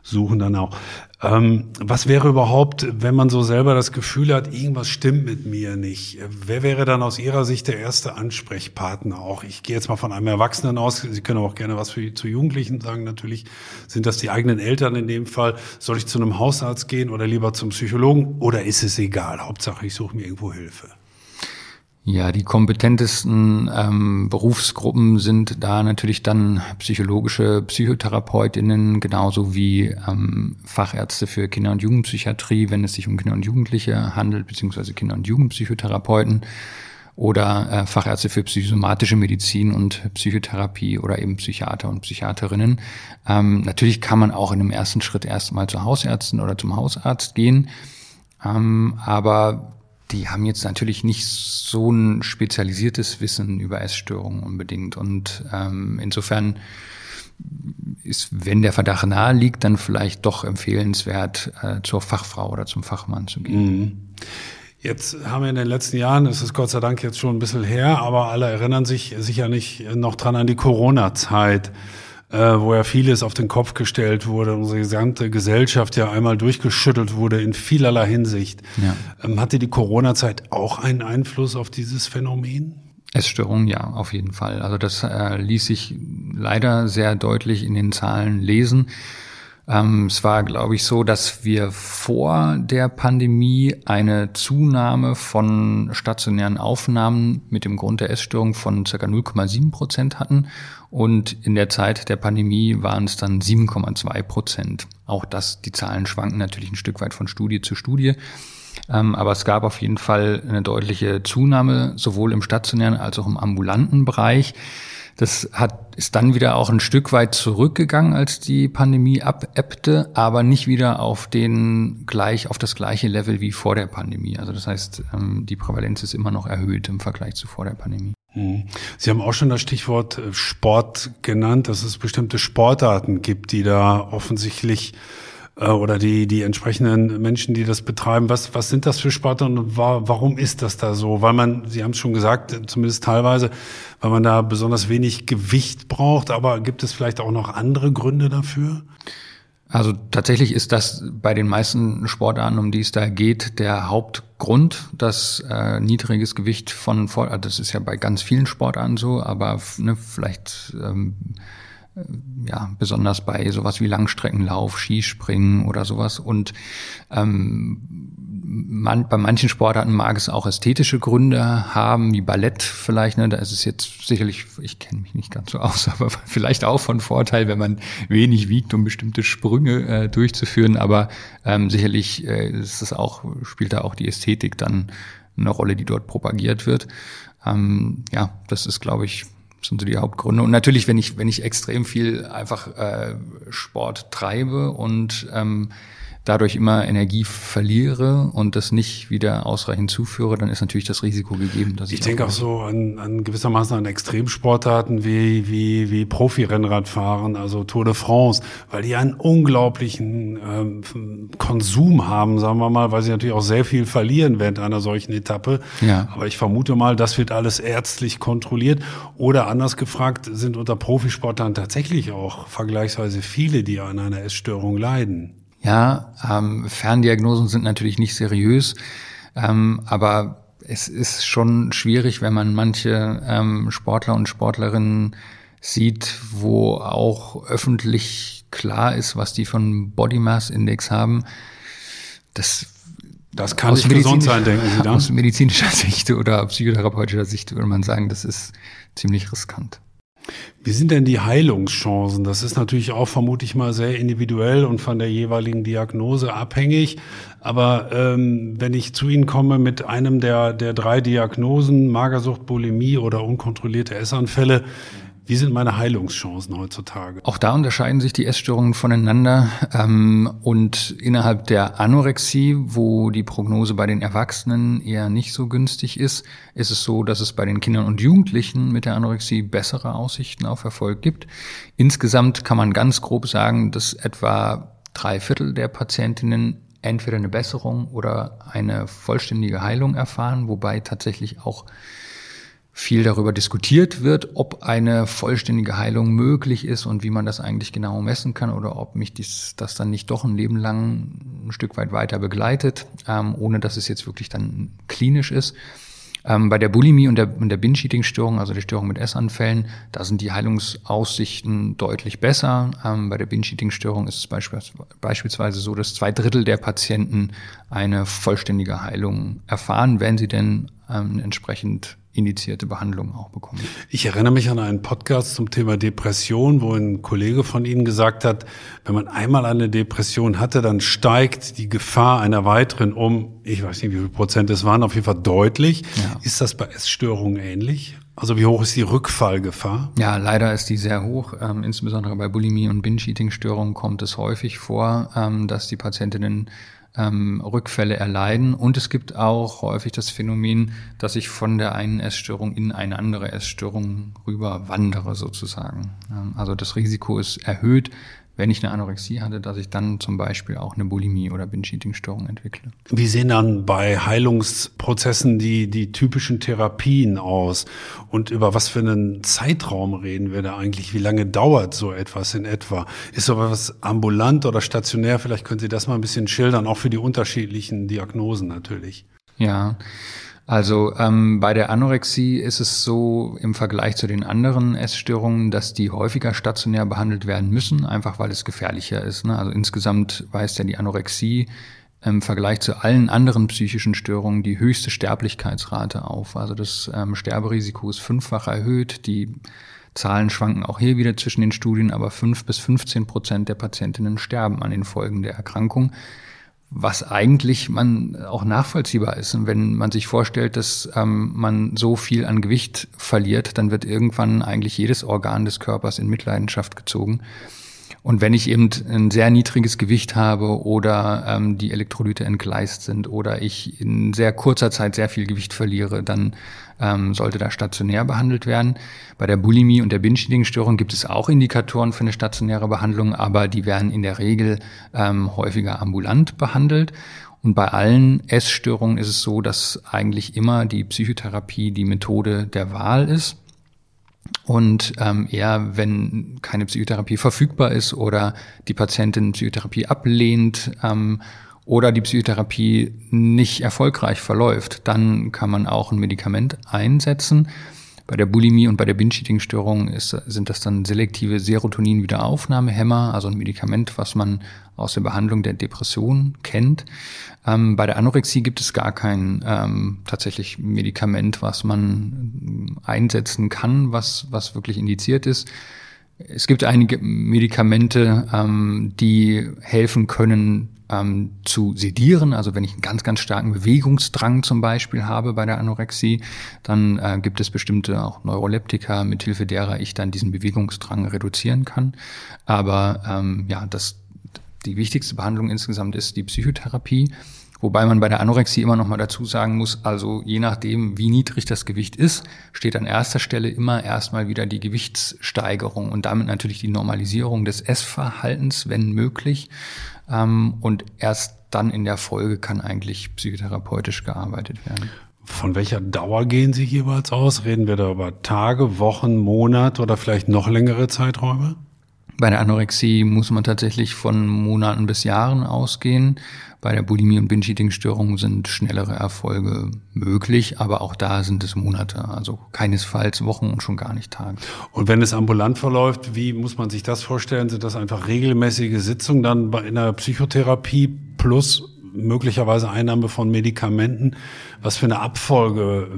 aufzusuchen dann auch. Ähm, was wäre überhaupt, wenn man so selber das Gefühl hat, irgendwas stimmt mit mir nicht? Wer wäre dann aus Ihrer Sicht der erste Ansprechpartner auch? Ich gehe jetzt mal von einem Erwachsenen aus. Sie können auch gerne was für, zu Jugendlichen sagen. Natürlich sind das die eigenen Eltern in dem Fall. Soll ich zu einem Hausarzt gehen oder lieber zum Psychologen? Oder ist es egal? Hauptsache, ich suche mir irgendwo Hilfe. Ja, die kompetentesten ähm, Berufsgruppen sind da natürlich dann psychologische Psychotherapeutinnen, genauso wie ähm, Fachärzte für Kinder- und Jugendpsychiatrie, wenn es sich um Kinder und Jugendliche handelt, beziehungsweise Kinder- und Jugendpsychotherapeuten oder äh, Fachärzte für psychosomatische Medizin und Psychotherapie oder eben Psychiater und Psychiaterinnen. Ähm, natürlich kann man auch in einem ersten Schritt erstmal zu Hausärzten oder zum Hausarzt gehen, ähm, aber die haben jetzt natürlich nicht so ein spezialisiertes Wissen über Essstörungen unbedingt. Und ähm, insofern ist, wenn der Verdacht nahe liegt, dann vielleicht doch empfehlenswert, äh, zur Fachfrau oder zum Fachmann zu gehen. Mhm. Jetzt haben wir in den letzten Jahren, es ist Gott sei Dank jetzt schon ein bisschen her, aber alle erinnern sich sicher nicht noch dran an die Corona-Zeit, äh, wo ja vieles auf den Kopf gestellt wurde, unsere gesamte Gesellschaft ja einmal durchgeschüttelt wurde in vielerlei Hinsicht. Ja. Ähm, hatte die Corona-Zeit auch einen Einfluss auf dieses Phänomen? Essstörungen, ja, auf jeden Fall. Also das äh, ließ sich leider sehr deutlich in den Zahlen lesen. Ähm, es war, glaube ich, so, dass wir vor der Pandemie eine Zunahme von stationären Aufnahmen mit dem Grund der Essstörung von ca. 0,7 Prozent hatten. Und in der Zeit der Pandemie waren es dann 7,2 Prozent. Auch das, die Zahlen schwanken natürlich ein Stück weit von Studie zu Studie. Ähm, aber es gab auf jeden Fall eine deutliche Zunahme, sowohl im stationären als auch im ambulanten Bereich. Das hat, ist dann wieder auch ein Stück weit zurückgegangen, als die Pandemie abebbte, aber nicht wieder auf den gleich, auf das gleiche Level wie vor der Pandemie. Also das heißt, ähm, die Prävalenz ist immer noch erhöht im Vergleich zu vor der Pandemie. Hm. Sie haben auch schon das Stichwort äh, Sport genannt, dass es bestimmte Sportarten gibt, die da offensichtlich äh, oder die, die entsprechenden Menschen, die das betreiben. Was, was sind das für Sportarten und warum ist das da so? Weil man, Sie haben es schon gesagt, zumindest teilweise, weil man da besonders wenig Gewicht braucht, aber gibt es vielleicht auch noch andere Gründe dafür? Also tatsächlich ist das bei den meisten Sportarten, um die es da geht, der Hauptgrund, dass äh, niedriges Gewicht von, also das ist ja bei ganz vielen Sportarten so, aber ne, vielleicht ähm, ja, besonders bei sowas wie Langstreckenlauf, Skispringen oder sowas. Und ähm, man, bei manchen Sportarten mag es auch ästhetische Gründe haben, wie Ballett vielleicht. Ne? Da ist es jetzt sicherlich, ich kenne mich nicht ganz so aus, aber vielleicht auch von Vorteil, wenn man wenig wiegt, um bestimmte Sprünge äh, durchzuführen. Aber ähm, sicherlich äh, ist es auch, spielt da auch die Ästhetik dann eine Rolle, die dort propagiert wird. Ähm, ja, das ist, glaube ich, sind so die Hauptgründe. Und natürlich, wenn ich, wenn ich extrem viel einfach äh, Sport treibe und ähm, dadurch immer Energie verliere und das nicht wieder ausreichend zuführe, dann ist natürlich das Risiko gegeben, dass ich. Ich denke auch so an, an gewissermaßen an Extremsportarten wie, wie, wie Profi-Rennradfahren, also Tour de France, weil die einen unglaublichen ähm, Konsum haben, sagen wir mal, weil sie natürlich auch sehr viel verlieren während einer solchen Etappe. Ja. Aber ich vermute mal, das wird alles ärztlich kontrolliert. Oder anders gefragt, sind unter Profisportlern tatsächlich auch vergleichsweise viele, die an einer Essstörung leiden. Ja, ähm, Ferndiagnosen sind natürlich nicht seriös, ähm, aber es ist schon schwierig, wenn man manche ähm, Sportler und Sportlerinnen sieht, wo auch öffentlich klar ist, was die von Body Mass Index haben. Das das kann nicht gesund sein, denken Sie dann? Aus medizinischer Sicht oder psychotherapeutischer Sicht würde man sagen, das ist ziemlich riskant. Wie sind denn die Heilungschancen? Das ist natürlich auch vermutlich mal sehr individuell und von der jeweiligen Diagnose abhängig. Aber ähm, wenn ich zu Ihnen komme mit einem der, der drei Diagnosen, Magersucht, Bulimie oder unkontrollierte Essanfälle, wie sind meine Heilungschancen heutzutage? Auch da unterscheiden sich die Essstörungen voneinander. Ähm, und innerhalb der Anorexie, wo die Prognose bei den Erwachsenen eher nicht so günstig ist, ist es so, dass es bei den Kindern und Jugendlichen mit der Anorexie bessere Aussichten auf Erfolg gibt. Insgesamt kann man ganz grob sagen, dass etwa drei Viertel der Patientinnen entweder eine Besserung oder eine vollständige Heilung erfahren, wobei tatsächlich auch viel darüber diskutiert wird, ob eine vollständige Heilung möglich ist und wie man das eigentlich genau messen kann oder ob mich dies, das dann nicht doch ein Leben lang ein Stück weit weiter begleitet, ähm, ohne dass es jetzt wirklich dann klinisch ist. Ähm, bei der Bulimie und der, und der Binge-Eating-Störung, also der Störung mit Essanfällen, da sind die Heilungsaussichten deutlich besser. Ähm, bei der Binge-Eating-Störung ist es beispielsweise so, dass zwei Drittel der Patienten eine vollständige Heilung erfahren, wenn sie denn ähm, entsprechend initiierte Behandlung auch bekommen. Ich erinnere mich an einen Podcast zum Thema Depression, wo ein Kollege von Ihnen gesagt hat, wenn man einmal eine Depression hatte, dann steigt die Gefahr einer weiteren um, ich weiß nicht, wie viel Prozent es waren, auf jeden Fall deutlich. Ja. Ist das bei Essstörungen ähnlich? Also wie hoch ist die Rückfallgefahr? Ja, leider ist die sehr hoch. Ähm, insbesondere bei Bulimie und Binge-Eating-Störungen kommt es häufig vor, ähm, dass die Patientinnen ähm, Rückfälle erleiden. Und es gibt auch häufig das Phänomen, dass ich von der einen Essstörung in eine andere Essstörung rüber wandere sozusagen. Ähm, also das Risiko ist erhöht, wenn ich eine Anorexie hatte, dass ich dann zum Beispiel auch eine Bulimie oder Binge-Eating-Störung entwickle. Wie sehen dann bei Heilungsprozessen die, die typischen Therapien aus? Und über was für einen Zeitraum reden wir da eigentlich? Wie lange dauert so etwas in etwa? Ist so etwas ambulant oder stationär? Vielleicht können Sie das mal ein bisschen schildern, auch für die unterschiedlichen Diagnosen natürlich. Ja, also ähm, bei der Anorexie ist es so im Vergleich zu den anderen Essstörungen, dass die häufiger stationär behandelt werden müssen, einfach weil es gefährlicher ist. Ne? Also insgesamt weist ja die Anorexie im Vergleich zu allen anderen psychischen Störungen die höchste Sterblichkeitsrate auf. Also das ähm, Sterberisiko ist fünffach erhöht. Die Zahlen schwanken auch hier wieder zwischen den Studien, aber fünf bis 15 Prozent der Patientinnen sterben an den Folgen der Erkrankung was eigentlich man auch nachvollziehbar ist. Und wenn man sich vorstellt, dass ähm, man so viel an Gewicht verliert, dann wird irgendwann eigentlich jedes Organ des Körpers in Mitleidenschaft gezogen. Und wenn ich eben ein sehr niedriges Gewicht habe oder ähm, die Elektrolyte entgleist sind oder ich in sehr kurzer Zeit sehr viel Gewicht verliere, dann ähm, sollte da stationär behandelt werden. Bei der Bulimie und der Binge-Eating-Störung gibt es auch Indikatoren für eine stationäre Behandlung, aber die werden in der Regel ähm, häufiger ambulant behandelt. Und bei allen Essstörungen ist es so, dass eigentlich immer die Psychotherapie die Methode der Wahl ist. Und ähm, eher, wenn keine Psychotherapie verfügbar ist oder die Patientin Psychotherapie ablehnt ähm, oder die Psychotherapie nicht erfolgreich verläuft, dann kann man auch ein Medikament einsetzen. Bei der Bulimie und bei der Binge-Eating-Störung sind das dann selektive Serotonin-Wiederaufnahmehämmer, also ein Medikament, was man aus der Behandlung der Depression kennt. Ähm, bei der Anorexie gibt es gar kein ähm, tatsächlich Medikament, was man einsetzen kann, was, was wirklich indiziert ist. Es gibt einige Medikamente, ähm, die helfen können, ähm, zu sedieren. Also wenn ich einen ganz, ganz starken Bewegungsdrang zum Beispiel habe bei der Anorexie, dann äh, gibt es bestimmte auch Neuroleptika, mithilfe derer ich dann diesen Bewegungsdrang reduzieren kann. Aber ähm, ja, das, die wichtigste Behandlung insgesamt ist die Psychotherapie. Wobei man bei der Anorexie immer noch mal dazu sagen muss, also je nachdem, wie niedrig das Gewicht ist, steht an erster Stelle immer erstmal wieder die Gewichtssteigerung und damit natürlich die Normalisierung des Essverhaltens, wenn möglich. Ähm, und erst dann in der Folge kann eigentlich psychotherapeutisch gearbeitet werden. Von welcher Dauer gehen Sie jeweils aus? Reden wir da über Tage, Wochen, Monate oder vielleicht noch längere Zeiträume? Bei der Anorexie muss man tatsächlich von Monaten bis Jahren ausgehen. Bei der Bulimie- und Binge-Eating-Störung sind schnellere Erfolge möglich, aber auch da sind es Monate, also keinesfalls Wochen und schon gar nicht Tage. Und wenn es ambulant verläuft, wie muss man sich das vorstellen? Sind das einfach regelmäßige Sitzungen dann in der Psychotherapie plus möglicherweise Einnahme von Medikamenten? Was für eine Abfolge?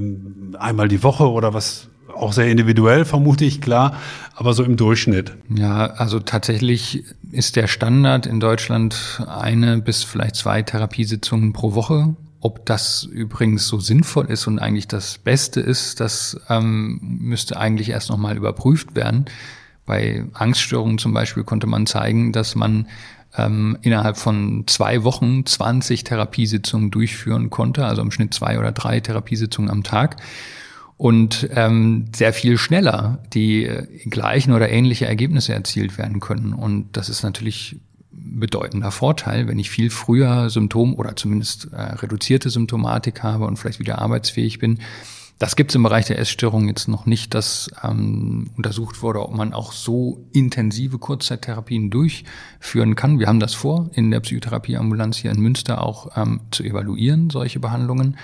Einmal die Woche oder was? Auch sehr individuell, vermute ich, klar, aber so im Durchschnitt. Ja, also tatsächlich ist der Standard in Deutschland eine bis vielleicht zwei Therapiesitzungen pro Woche. Ob das übrigens so sinnvoll ist und eigentlich das Beste ist, das ähm, müsste eigentlich erst nochmal überprüft werden. Bei Angststörungen zum Beispiel konnte man zeigen, dass man ähm, innerhalb von zwei Wochen 20 Therapiesitzungen durchführen konnte, also im Schnitt zwei oder drei Therapiesitzungen am Tag und ähm, sehr viel schneller die äh, gleichen oder ähnliche Ergebnisse erzielt werden können. Und das ist natürlich bedeutender Vorteil, wenn ich viel früher Symptom oder zumindest äh, reduzierte Symptomatik habe und vielleicht wieder arbeitsfähig bin. Das gibt es im Bereich der Essstörung jetzt noch nicht, dass ähm, untersucht wurde, ob man auch so intensive Kurzzeittherapien durchführen kann. Wir haben das vor, in der Psychotherapieambulanz hier in Münster auch ähm, zu evaluieren, solche Behandlungen.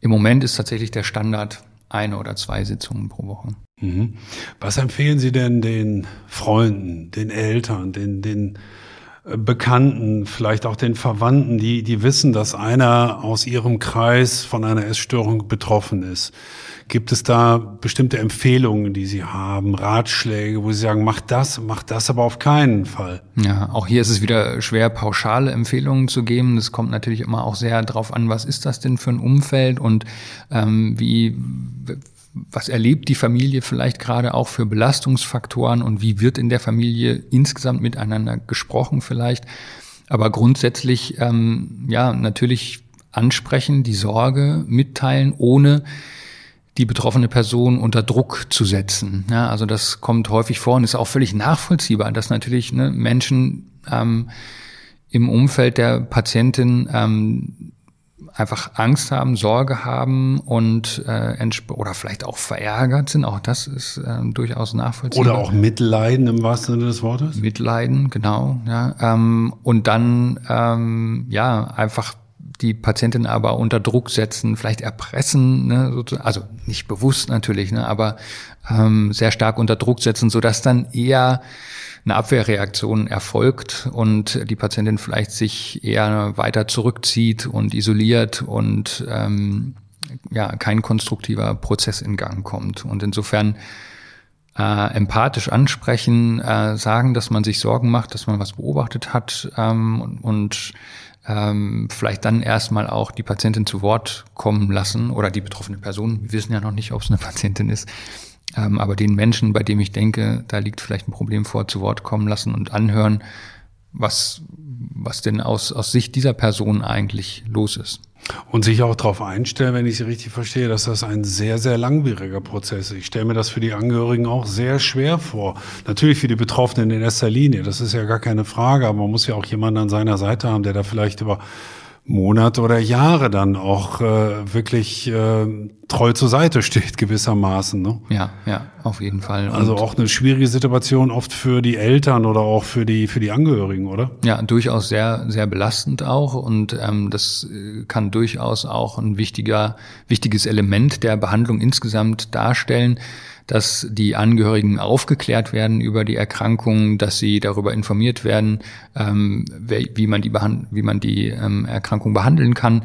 Im Moment ist tatsächlich der Standard eine oder zwei Sitzungen pro Woche. Mhm. Was empfehlen Sie denn den Freunden, den Eltern, den, den äh, Bekannten, vielleicht auch den Verwandten, die, die wissen, dass einer aus ihrem Kreis von einer Essstörung betroffen ist? Gibt es da bestimmte Empfehlungen, die Sie haben, Ratschläge, wo Sie sagen, mach das, mach das aber auf keinen Fall? Ja, auch hier ist es wieder schwer, pauschale Empfehlungen zu geben. Das kommt natürlich immer auch sehr darauf an, was ist das denn für ein Umfeld und ähm, wie was erlebt die Familie vielleicht gerade auch für Belastungsfaktoren und wie wird in der Familie insgesamt miteinander gesprochen vielleicht. Aber grundsätzlich, ähm, ja, natürlich ansprechen, die Sorge mitteilen, ohne die betroffene Person unter Druck zu setzen. Ja, also das kommt häufig vor und ist auch völlig nachvollziehbar, dass natürlich ne, Menschen ähm, im Umfeld der Patientin ähm, einfach Angst haben, Sorge haben und äh, oder vielleicht auch verärgert sind. Auch das ist äh, durchaus nachvollziehbar. Oder auch Mitleiden im wahrsten Sinne des Wortes. Mitleiden, genau. Ja, ähm, und dann ähm, ja einfach die Patientin aber unter Druck setzen, vielleicht erpressen, ne, also nicht bewusst natürlich, ne, aber ähm, sehr stark unter Druck setzen, so dass dann eher eine Abwehrreaktion erfolgt und die Patientin vielleicht sich eher weiter zurückzieht und isoliert und ähm, ja kein konstruktiver Prozess in Gang kommt. Und insofern äh, empathisch ansprechen, äh, sagen, dass man sich Sorgen macht, dass man was beobachtet hat ähm, und, und ähm, vielleicht dann erstmal auch die Patientin zu Wort kommen lassen oder die betroffene Person. Wir wissen ja noch nicht, ob es eine Patientin ist. Ähm, aber den Menschen, bei dem ich denke, da liegt vielleicht ein Problem vor, zu Wort kommen lassen und anhören, was, was denn aus, aus Sicht dieser Person eigentlich los ist. Und sich auch darauf einstellen, wenn ich Sie richtig verstehe, dass das ein sehr, sehr langwieriger Prozess ist. Ich stelle mir das für die Angehörigen auch sehr schwer vor. Natürlich für die Betroffenen in erster Linie, das ist ja gar keine Frage, aber man muss ja auch jemanden an seiner Seite haben, der da vielleicht über Monate oder Jahre dann auch äh, wirklich äh, treu zur Seite steht, gewissermaßen. Ne? Ja, ja, auf jeden Fall. Und also auch eine schwierige Situation oft für die Eltern oder auch für die für die Angehörigen, oder? Ja, durchaus sehr sehr belastend auch und ähm, das äh, kann durchaus auch ein wichtiger wichtiges Element der Behandlung insgesamt darstellen dass die Angehörigen aufgeklärt werden über die Erkrankung, dass sie darüber informiert werden, ähm, wie man die, wie man die ähm, Erkrankung behandeln kann,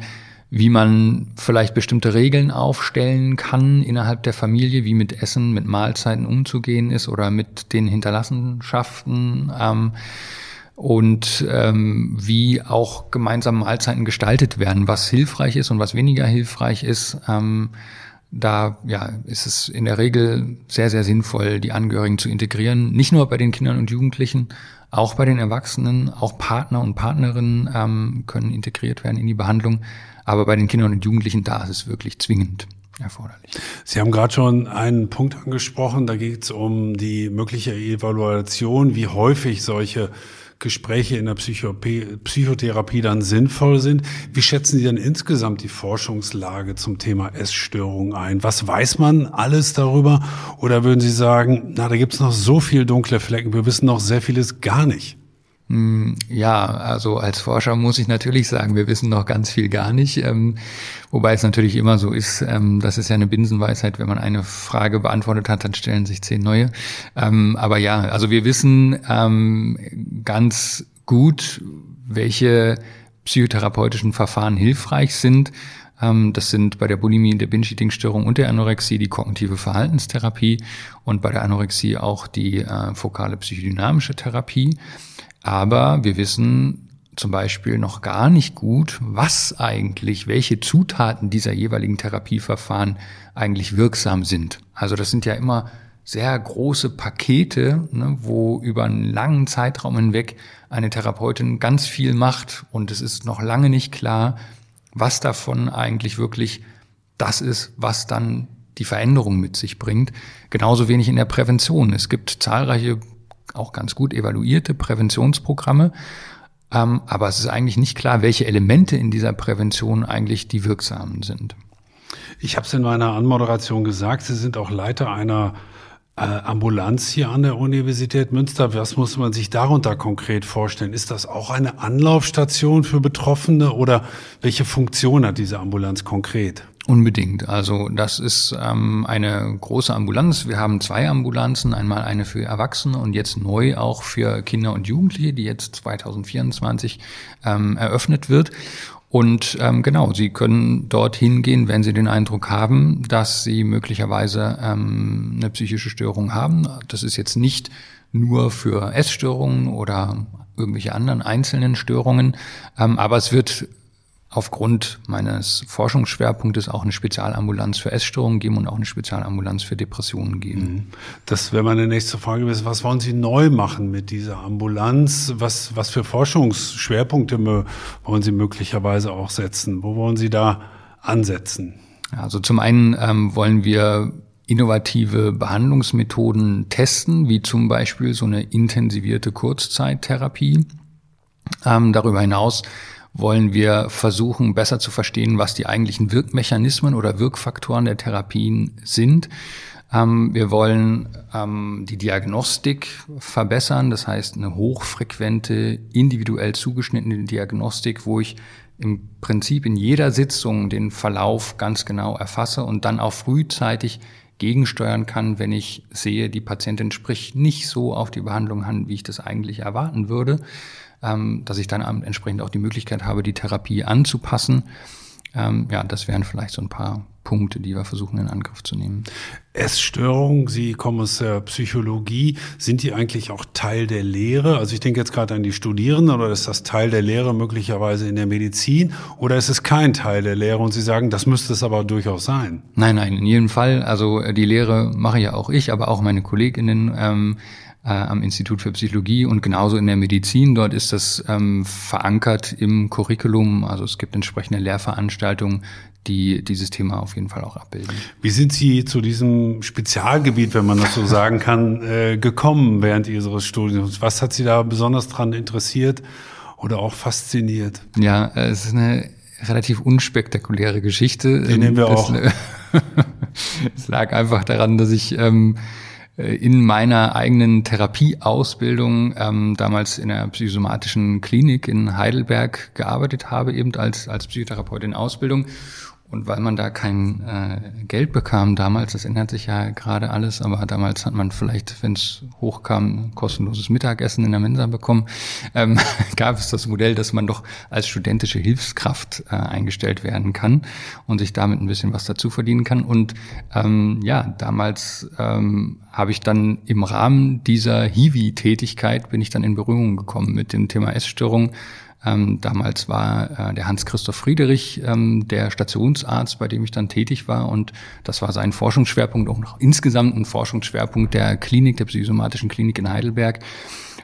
wie man vielleicht bestimmte Regeln aufstellen kann innerhalb der Familie, wie mit Essen, mit Mahlzeiten umzugehen ist oder mit den Hinterlassenschaften. Ähm, und ähm, wie auch gemeinsam Mahlzeiten gestaltet werden, was hilfreich ist und was weniger hilfreich ist. Ähm, da ja, ist es in der Regel sehr, sehr sinnvoll, die Angehörigen zu integrieren. Nicht nur bei den Kindern und Jugendlichen, auch bei den Erwachsenen, auch Partner und Partnerinnen ähm, können integriert werden in die Behandlung. Aber bei den Kindern und Jugendlichen, da ist es wirklich zwingend erforderlich. Sie haben gerade schon einen Punkt angesprochen, da geht es um die mögliche Evaluation, wie häufig solche Gespräche in der Psychotherapie dann sinnvoll sind. Wie schätzen Sie denn insgesamt die Forschungslage zum Thema Essstörungen ein? Was weiß man alles darüber? Oder würden Sie sagen, na, da gibt es noch so viel dunkle Flecken, wir wissen noch sehr vieles gar nicht? Hm, ja, also als Forscher muss ich natürlich sagen, wir wissen noch ganz viel gar nicht. Ähm, wobei es natürlich immer so ist, ähm, das ist ja eine Binsenweisheit, wenn man eine Frage beantwortet hat, dann stellen sich zehn neue. Ähm, aber ja, also wir wissen ähm, ganz gut, welche psychotherapeutischen Verfahren hilfreich sind. Ähm, das sind bei der Bulimie, der Binge-Eating-Störung und der Anorexie die kognitive Verhaltenstherapie und bei der Anorexie auch die äh, fokale psychodynamische Therapie. Aber wir wissen zum Beispiel noch gar nicht gut, was eigentlich, welche Zutaten dieser jeweiligen Therapieverfahren eigentlich wirksam sind. Also das sind ja immer sehr große Pakete, ne, wo über einen langen Zeitraum hinweg eine Therapeutin ganz viel macht und es ist noch lange nicht klar, was davon eigentlich wirklich das ist, was dann die Veränderung mit sich bringt. Genauso wenig in der Prävention. Es gibt zahlreiche auch ganz gut evaluierte Präventionsprogramme. Ähm, aber es ist eigentlich nicht klar, welche Elemente in dieser Prävention eigentlich die wirksamen sind. Ich habe es in meiner Anmoderation gesagt, Sie sind auch Leiter einer äh, Ambulanz hier an der Universität Münster. Was muss man sich darunter konkret vorstellen? Ist das auch eine Anlaufstation für Betroffene oder welche Funktion hat diese Ambulanz konkret? Unbedingt. Also das ist ähm, eine große Ambulanz. Wir haben zwei Ambulanzen, einmal eine für Erwachsene und jetzt neu auch für Kinder und Jugendliche, die jetzt 2024 ähm, eröffnet wird. Und ähm, genau, Sie können dorthin gehen, wenn Sie den Eindruck haben, dass Sie möglicherweise ähm, eine psychische Störung haben. Das ist jetzt nicht nur für Essstörungen oder irgendwelche anderen einzelnen Störungen, ähm, aber es wird aufgrund meines Forschungsschwerpunktes auch eine Spezialambulanz für Essstörungen geben und auch eine Spezialambulanz für Depressionen geben. Mhm. Das wäre meine nächste Frage gewesen. Was wollen Sie neu machen mit dieser Ambulanz? Was, was für Forschungsschwerpunkte wollen Sie möglicherweise auch setzen? Wo wollen Sie da ansetzen? Also zum einen ähm, wollen wir innovative Behandlungsmethoden testen, wie zum Beispiel so eine intensivierte Kurzzeittherapie. Ähm, darüber hinaus wollen wir versuchen, besser zu verstehen, was die eigentlichen Wirkmechanismen oder Wirkfaktoren der Therapien sind. Ähm, wir wollen ähm, die Diagnostik verbessern, das heißt eine hochfrequente, individuell zugeschnittene Diagnostik, wo ich im Prinzip in jeder Sitzung den Verlauf ganz genau erfasse und dann auch frühzeitig gegensteuern kann, wenn ich sehe, die Patientin spricht nicht so auf die Behandlung an, wie ich das eigentlich erwarten würde, ähm, dass ich dann entsprechend auch die Möglichkeit habe, die Therapie anzupassen. Ähm, ja, das wären vielleicht so ein paar Punkte, die wir versuchen in Angriff zu nehmen. Essstörungen, Sie kommen aus der Psychologie, sind die eigentlich auch Teil der Lehre? Also ich denke jetzt gerade an die Studierenden oder ist das Teil der Lehre möglicherweise in der Medizin oder ist es kein Teil der Lehre und Sie sagen, das müsste es aber durchaus sein? Nein, nein, in jedem Fall. Also die Lehre mache ja auch ich, aber auch meine Kolleginnen. Ähm, äh, am Institut für Psychologie und genauso in der Medizin. Dort ist das ähm, verankert im Curriculum. Also es gibt entsprechende Lehrveranstaltungen, die dieses Thema auf jeden Fall auch abbilden. Wie sind Sie zu diesem Spezialgebiet, wenn man das so sagen kann, äh, gekommen während Ihres Studiums? Was hat Sie da besonders dran interessiert oder auch fasziniert? Ja, es ist eine relativ unspektakuläre Geschichte. Die nehmen wir das, auch. es lag einfach daran, dass ich ähm, äh, in meiner eigenen Therapieausbildung ähm, damals in der psychosomatischen Klinik in Heidelberg gearbeitet habe, eben als, als Psychotherapeut in Ausbildung und weil man da kein äh, Geld bekam damals, das ändert sich ja gerade alles, aber damals hat man vielleicht, wenn es hochkam, kostenloses Mittagessen in der Mensa bekommen, ähm, gab es das Modell, dass man doch als studentische Hilfskraft äh, eingestellt werden kann und sich damit ein bisschen was dazu verdienen kann. Und ähm, ja, damals ähm, habe ich dann im Rahmen dieser Hiwi-Tätigkeit bin ich dann in Berührung gekommen mit dem Thema Essstörung ähm, damals war äh, der Hans-Christoph Friedrich ähm, der Stationsarzt, bei dem ich dann tätig war. Und das war sein Forschungsschwerpunkt, auch noch insgesamt ein Forschungsschwerpunkt der Klinik, der psychosomatischen Klinik in Heidelberg.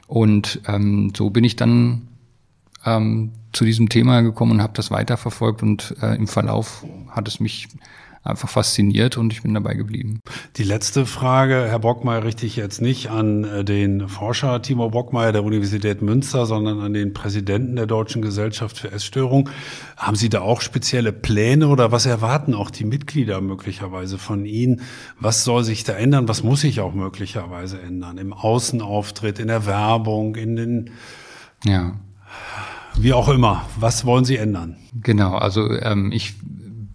Und ähm, so bin ich dann ähm, zu diesem Thema gekommen und habe das weiterverfolgt. Und äh, im Verlauf hat es mich einfach fasziniert und ich bin dabei geblieben. Die letzte Frage, Herr Bockmeier, richte ich jetzt nicht an äh, den Forscher Timo Bockmeier der Universität Münster, sondern an den Präsidenten der Deutschen Gesellschaft für Essstörung. Haben Sie da auch spezielle Pläne oder was erwarten auch die Mitglieder möglicherweise von Ihnen? Was soll sich da ändern? Was muss sich auch möglicherweise ändern? Im Außenauftritt, in der Werbung, in den ja. Wie auch immer. Was wollen Sie ändern? Genau, also ähm, ich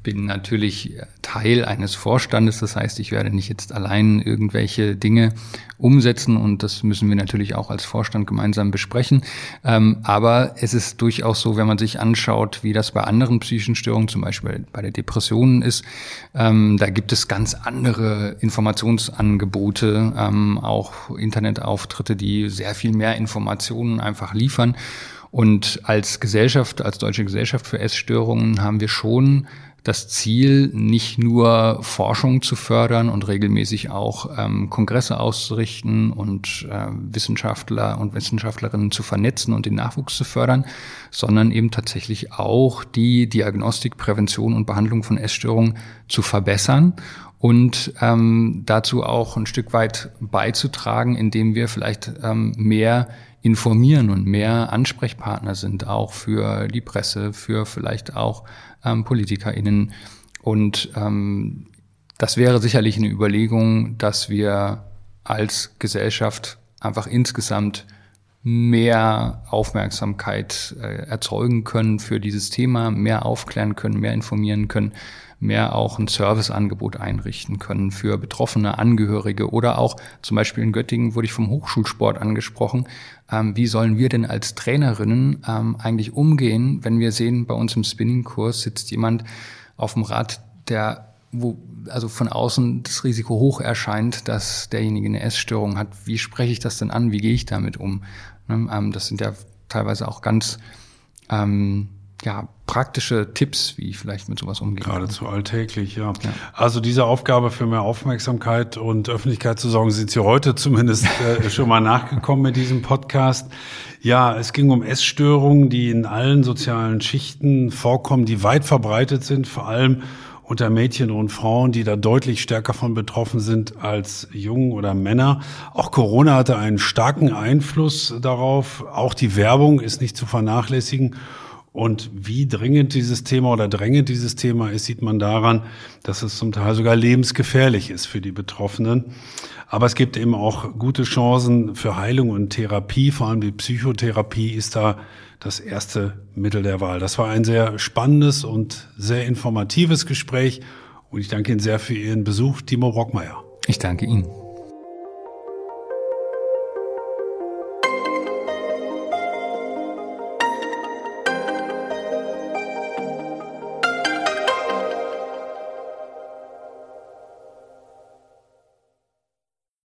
bin natürlich Teil eines Vorstandes. Das heißt, ich werde nicht jetzt allein irgendwelche Dinge umsetzen und das müssen wir natürlich auch als Vorstand gemeinsam besprechen. Ähm, aber es ist durchaus so, wenn man sich anschaut, wie das bei anderen psychischen Störungen, zum Beispiel bei der Depressionen ist, ähm, da gibt es ganz andere Informationsangebote, ähm, auch Internetauftritte, die sehr viel mehr Informationen einfach liefern. Und als Gesellschaft, als Deutsche Gesellschaft für Essstörungen haben wir schon das Ziel, nicht nur Forschung zu fördern und regelmäßig auch ähm, Kongresse auszurichten und äh, Wissenschaftler und Wissenschaftlerinnen zu vernetzen und den Nachwuchs zu fördern, sondern eben tatsächlich auch die Diagnostik, Prävention und Behandlung von Essstörungen zu verbessern und ähm, dazu auch ein Stück weit beizutragen, indem wir vielleicht ähm, mehr informieren und mehr Ansprechpartner sind, auch für die Presse, für vielleicht auch ähm, PolitikerInnen. Und ähm, das wäre sicherlich eine Überlegung, dass wir als Gesellschaft einfach insgesamt mehr Aufmerksamkeit äh, erzeugen können für dieses Thema, mehr aufklären können, mehr informieren können, mehr auch ein Serviceangebot einrichten können für betroffene Angehörige oder auch zum Beispiel in Göttingen wurde ich vom Hochschulsport angesprochen. Ähm, wie sollen wir denn als Trainerinnen ähm, eigentlich umgehen, wenn wir sehen, bei uns im Spinning-Kurs sitzt jemand auf dem Rad, der wo also von außen das Risiko hoch erscheint, dass derjenige eine Essstörung hat. Wie spreche ich das denn an? Wie gehe ich damit um? Ne, ähm, das sind ja teilweise auch ganz ähm, ja, praktische Tipps, wie ich vielleicht mit sowas umgehe. Geradezu alltäglich, ja. ja. Also diese Aufgabe für mehr Aufmerksamkeit und Öffentlichkeit zu sorgen, sind Sie heute zumindest äh, schon mal nachgekommen mit diesem Podcast. Ja, es ging um Essstörungen, die in allen sozialen Schichten vorkommen, die weit verbreitet sind, vor allem unter Mädchen und Frauen, die da deutlich stärker von betroffen sind als Jungen oder Männer. Auch Corona hatte einen starken Einfluss darauf. Auch die Werbung ist nicht zu vernachlässigen. Und wie dringend dieses Thema oder drängend dieses Thema ist, sieht man daran, dass es zum Teil sogar lebensgefährlich ist für die Betroffenen. Aber es gibt eben auch gute Chancen für Heilung und Therapie. Vor allem die Psychotherapie ist da das erste Mittel der Wahl. Das war ein sehr spannendes und sehr informatives Gespräch. Und ich danke Ihnen sehr für Ihren Besuch, Timo Brockmeier. Ich danke Ihnen.